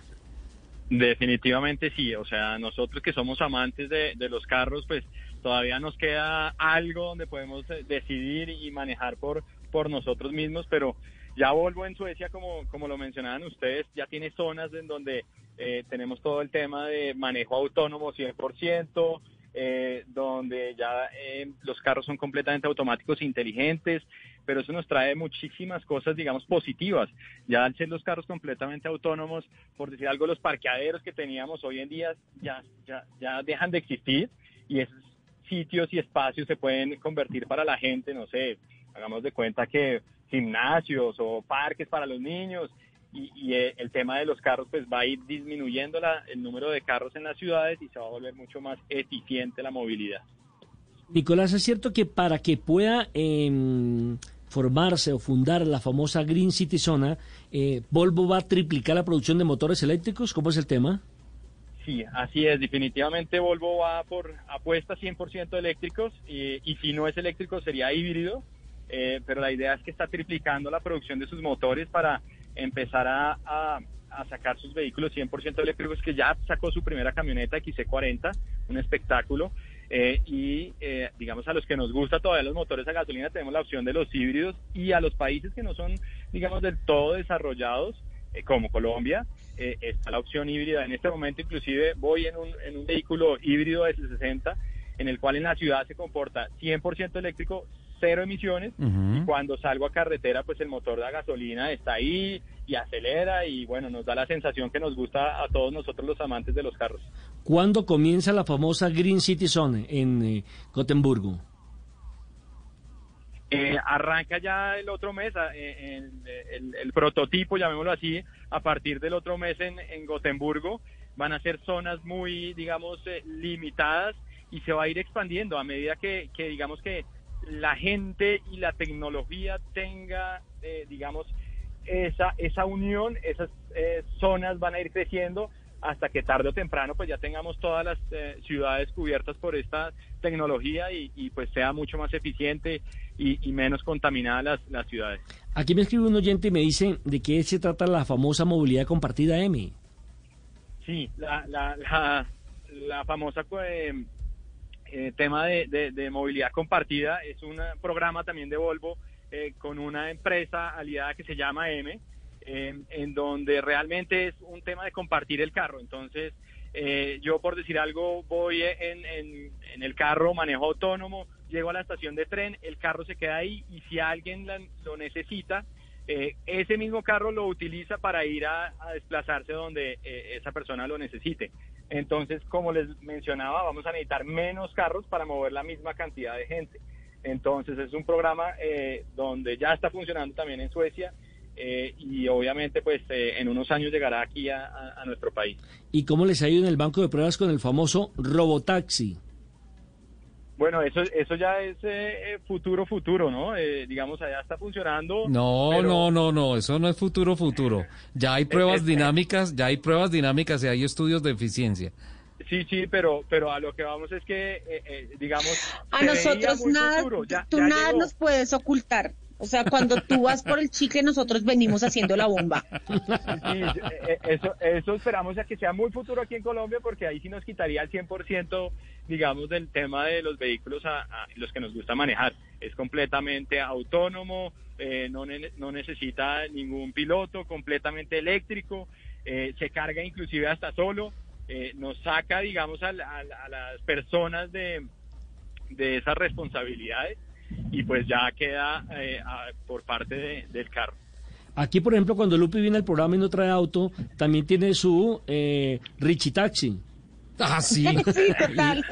Definitivamente sí, o sea, nosotros que somos amantes de, de los carros, pues todavía nos queda algo donde podemos eh, decidir y manejar por, por nosotros mismos, pero ya Volvo en Suecia, como, como lo mencionaban ustedes, ya tiene zonas en donde eh, tenemos todo el tema de manejo autónomo 100%, eh, donde ya eh, los carros son completamente automáticos e inteligentes, pero eso nos trae muchísimas cosas, digamos, positivas. Ya al ser los carros completamente autónomos, por decir algo, los parqueaderos que teníamos hoy en día ya, ya, ya dejan de existir y esos sitios y espacios se pueden convertir para la gente, no sé, hagamos de cuenta que gimnasios o parques para los niños y, y, eh, el tema de los carros pues va a ir disminuyendo la- el número de carros en las ciudades y se va a volver mucho más eficiente la movilidad. Nicolás, ¿es cierto que para que pueda em, formarse o fundar la famosa Green City Zona, eh, Volvo va a triplicar la producción de motores eléctricos? ¿Cómo es el tema? Sí, así es. Definitivamente Volvo va por apuestas 100% eléctricos y, si no es eléctrico sería híbrido, eh, pero la idea es que está triplicando la producción de sus motores para empezar a, a- a sacar sus vehículos 100% eléctricos, que ya sacó su primera camioneta XC40, un espectáculo. Eh, y eh, digamos a los que nos gusta todavía los motores a gasolina tenemos la opción de los híbridos. Y a los países que no son digamos del todo desarrollados eh, como Colombia eh, está la opción híbrida. En este momento inclusive voy en un, en un vehículo híbrido S60 en el cual en la ciudad se comporta 100% eléctrico, cero emisiones. Y cuando salgo a carretera pues el motor de gasolina está ahí y acelera y bueno nos da la sensación que nos gusta a todos nosotros los amantes de los carros. ¿Cuándo comienza la famosa Green City Zone en eh, Gotemburgo? Eh, arranca ya el otro mes, eh, el, el- el prototipo, llamémoslo así, a partir del otro mes en, en Gotemburgo. Van a ser zonas muy, digamos, eh, limitadas y se va a ir expandiendo a medida que, que, digamos, que la gente y la tecnología tenga, eh, digamos, esa, esa unión, esas eh, zonas van a ir creciendo hasta que tarde o temprano pues ya tengamos todas las eh, ciudades cubiertas por esta tecnología y, y, pues sea mucho más eficiente y, y menos contaminadas las, las ciudades. Aquí me escribe un oyente y me dice de qué se trata la famosa movilidad compartida M. Sí, la, la, la, la famosa eh, eh, tema de, de- de movilidad compartida es un programa también de Volvo eh, con una empresa aliada que se llama M, eh, en donde realmente es un tema de compartir el carro. Entonces, eh, yo por decir algo voy en, en, en, el carro, manejo autónomo, llego a la estación de tren, el carro se queda ahí y si alguien lo necesita, eh, ese mismo carro lo utiliza para ir a, desplazarse donde eh, esa persona lo necesite. Entonces, como les mencionaba, vamos a necesitar menos carros para mover la misma cantidad de gente. Entonces, es un programa eh, donde ya está funcionando también en Suecia y obviamente pues en unos años llegará aquí a, a nuestro país. ¿Y cómo les ha ido en el banco de pruebas con el famoso Robotaxi? Bueno, eso, eso ya es eh, eh, futuro, futuro, ¿no? Eh, digamos, allá está funcionando. No, no, no, no, eso no es futuro, futuro. Ya hay pruebas dinámicas, ya hay pruebas dinámicas y hay estudios de eficiencia. Sí, sí, pero, pero a lo que vamos es que, digamos... A nosotros nada, tú nada nos puedes ocultar. O sea, cuando tú vas por el chicle, nosotros venimos haciendo la bomba. Sí, eh, eso, eso esperamos a que sea muy futuro aquí en Colombia, porque ahí sí nos quitaría el 100%, digamos, del tema de los vehículos a, los que nos gusta manejar. Es completamente autónomo, eh, no, no necesita ningún piloto, completamente eléctrico, eh, se carga inclusive hasta solo, nos saca, digamos, a, las personas de, de esas responsabilidades y pues ya queda eh, por parte del carro. Aquí, por ejemplo, cuando Lupi viene al programa y no trae auto, también tiene su eh, Richie Taxi. Ah, sí.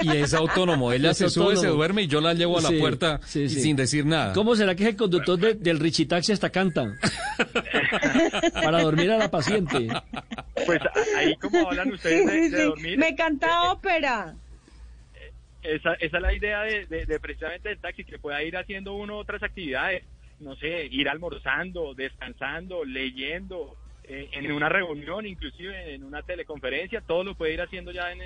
y, es autónomo. Ella se sube, se duerme y yo la llevo a la puerta sin decir nada. ¿Cómo será que es el conductor del Richie Taxi hasta canta? Para dormir a la paciente. Pues ahí como hablan ustedes de, dormir. Me canta ópera esa, esa es la idea de, precisamente del taxi, que pueda ir haciendo uno otras actividades, no sé, ir almorzando, descansando, leyendo, eh, en una reunión, inclusive en una teleconferencia, todo lo puede ir haciendo ya en,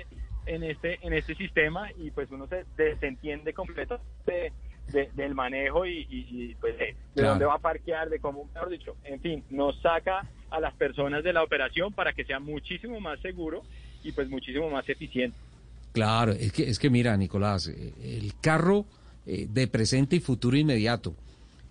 en este en este sistema y pues uno se desentiende completamente del manejo y, pues de, dónde va a parquear, de cómo, mejor dicho, en fin, nos saca a las personas de la operación para que sea muchísimo más seguro y pues muchísimo más eficiente. Claro, es que, es que mira, Nicolás, eh, el carro eh, de presente y futuro inmediato,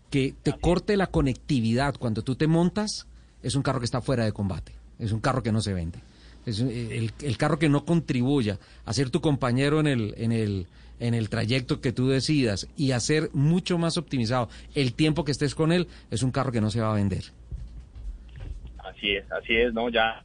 que te corte la conectividad cuando tú te montas, es un carro que está fuera de combate, es un carro que no se vende. Es eh, el, carro que no contribuya a ser tu compañero en el, en el, en el trayecto que tú decidas y a ser mucho más optimizado el tiempo que estés con él, es un carro que no se va a vender. Así es, así es, ¿no? Ya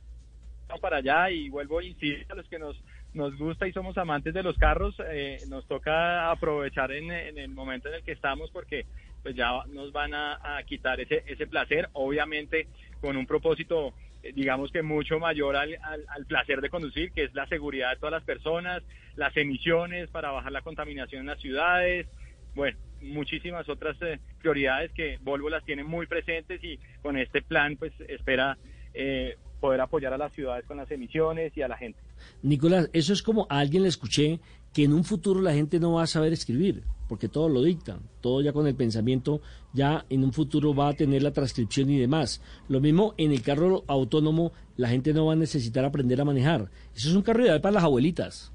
para allá y vuelvo a insistir a los que nos nos gusta y somos amantes de los carros, eh, nos toca aprovechar en, el momento en el que estamos porque pues ya nos van a, quitar ese, ese placer, obviamente con un propósito eh, digamos que mucho mayor al, al, placer de conducir, que es la seguridad de todas las personas, las emisiones para bajar la contaminación en las ciudades, bueno, muchísimas otras eh, prioridades que Volvo las tiene muy presentes y con este plan pues espera eh, poder apoyar a las ciudades con las emisiones y a la gente. Nicolás, eso es como a alguien le escuché que en un futuro la gente no va a saber escribir, porque todo lo dicta, todo ya con el pensamiento, ya en un futuro va a tener la transcripción y demás. Lo mismo en el carro autónomo, la gente no va a necesitar aprender a manejar. Eso es un carro ideal para las abuelitas.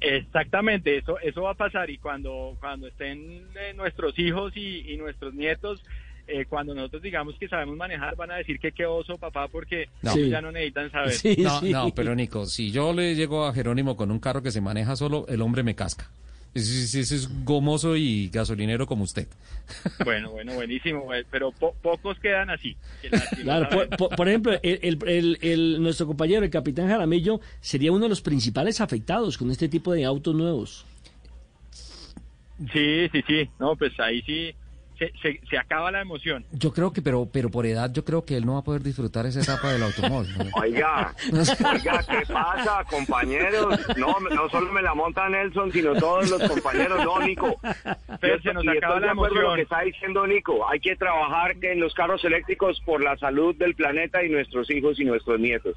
Exactamente, eso eso va a pasar y cuando cuando estén eh, nuestros hijos y nuestros nietos eh, cuando nosotros digamos que sabemos manejar, van a decir que qué oso, papá, porque ya no necesitan saber. no, no, pero Nico, si yo le llego a Jerónimo con un carro que se maneja solo, el hombre me casca. Ese es gomoso y gasolinero como usted. Bueno, bueno, buenísimo, eh, pero pocos quedan así. Claro, por, ejemplo, el, el, nuestro compañero, el capitán Jaramillo, sería uno de los principales afectados con este tipo de autos nuevos. Sí, sí, sí, no, pues ahí sí, se, se, acaba la emoción. Yo creo que, pero, pero por edad, yo creo que él no va a poder disfrutar esa etapa del automóvil. Oiga, oiga, ¿qué pasa, compañeros? No, no solo me la monta Nelson, sino todos los compañeros. No, Nico. Pero se nos acaba la emoción. lo que está diciendo Nico. Hay que trabajar en los carros eléctricos por la salud del planeta y nuestros hijos y nuestros nietos.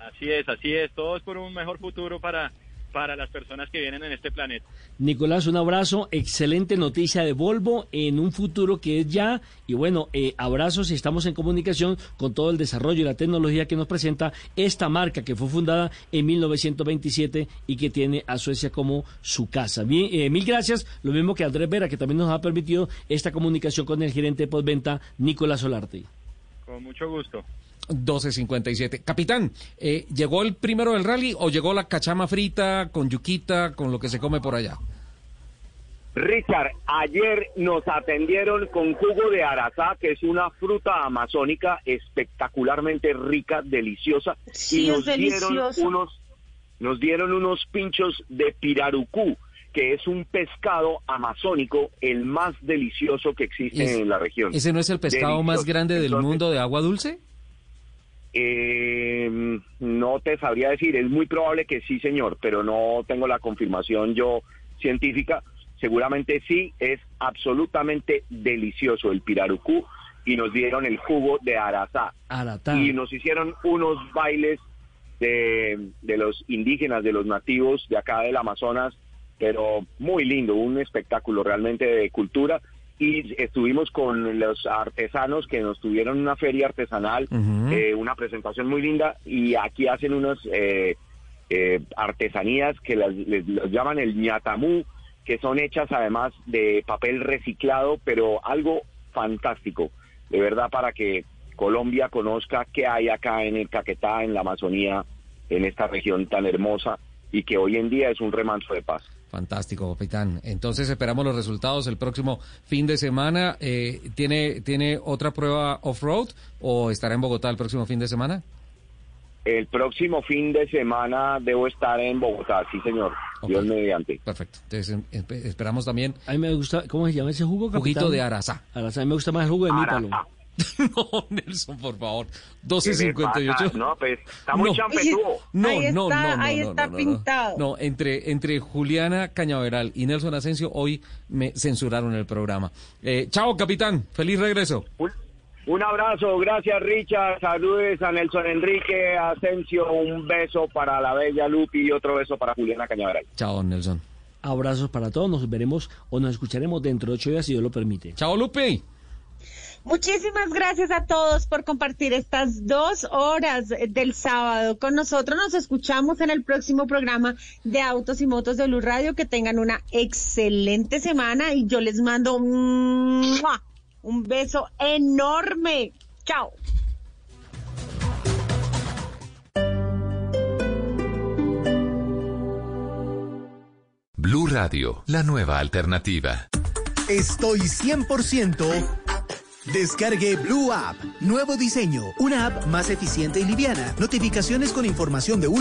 Así es, así es. Todo es por un mejor futuro para para las personas que vienen en este planeta. Nicolás, un abrazo, excelente noticia de Volvo en un futuro que es ya, y bueno, eh, abrazos y estamos en comunicación con todo el desarrollo y la tecnología que nos presenta esta marca que fue fundada en 1927 y que tiene a Suecia como su casa. Bien, eh, mil gracias, lo mismo que Andrés Vera, que también nos ha permitido esta comunicación con el gerente de postventa, Nicolás Solarte. Con mucho gusto. 12.57. Capitán, eh, ¿llegó el primero del rally o llegó la cachama frita con yuquita, con lo que se come por allá? Richard, ayer nos atendieron con jugo de arazá, que es una fruta amazónica espectacularmente rica, deliciosa, Sí, y nos es dieron unos nos dieron unos pinchos de pirarucú, que es un pescado amazónico el más delicioso que existe Es- en la región. ¿Ese no es el pescado más grande del Entonces, mundo de agua dulce? Eh, no te sabría decir, es muy probable que sí, señor, pero no tengo la confirmación yo científica. Seguramente sí, es absolutamente delicioso el pirarucú y nos dieron el jugo de arazá. Aratá. Y nos hicieron unos bailes de, de los indígenas, de los nativos de acá del Amazonas, pero muy lindo, un espectáculo realmente de cultura. Y estuvimos con los artesanos que nos tuvieron una feria artesanal, eh, una presentación muy linda, y aquí hacen unas eh, eh, artesanías que las, les, llaman el ñatamú, que son hechas además de papel reciclado, pero algo fantástico, de verdad, para que Colombia conozca qué hay acá en el Caquetá, en la Amazonía, en esta región tan hermosa y que hoy en día es un remanso de paz. Fantástico, capitán. Entonces esperamos los resultados el próximo fin de semana. Eh, ¿tiene, ¿Tiene otra prueba off-road o estará en Bogotá el próximo fin de semana? El próximo fin de semana debo estar en Bogotá, sí señor, Dios mediante. Perfecto. Entonces em- esperamos también A mí me gusta, ¿cómo se llama ese jugo, capitán? Juguito de arazá. Arazá, a mí me gusta más el jugo de mípalo. no, Nelson, por favor. ¿Qué le 12.58. pasa? No, pues, está muy champetudo. No, Ahí no, está, no, no, ahí no, está no, no, pintado. No, entre, entre Juliana Cañaveral y Nelson Asensio hoy me censuraron el programa. Eh, chao, capitán. Feliz regreso. Un abrazo, gracias Richard, saludes a Nelson Enrique, Asensio, un beso para la bella Lupi y otro beso para Juliana Cañaveral. Chao, Nelson. Abrazos para todos, nos veremos o nos escucharemos dentro de ocho días si Dios lo permite. Chao, Lupi. Muchísimas gracias a todos por compartir estas dos horas del sábado con nosotros. Nos escuchamos en el próximo programa de Autos y Motos de Blue Radio. Que tengan una excelente semana y yo les mando ¡mua! un beso enorme. Chao. Blue Radio, la nueva alternativa. Estoy 100%. Descargue Blue App. Nuevo diseño. Una app más eficiente y liviana. Notificaciones con información de última.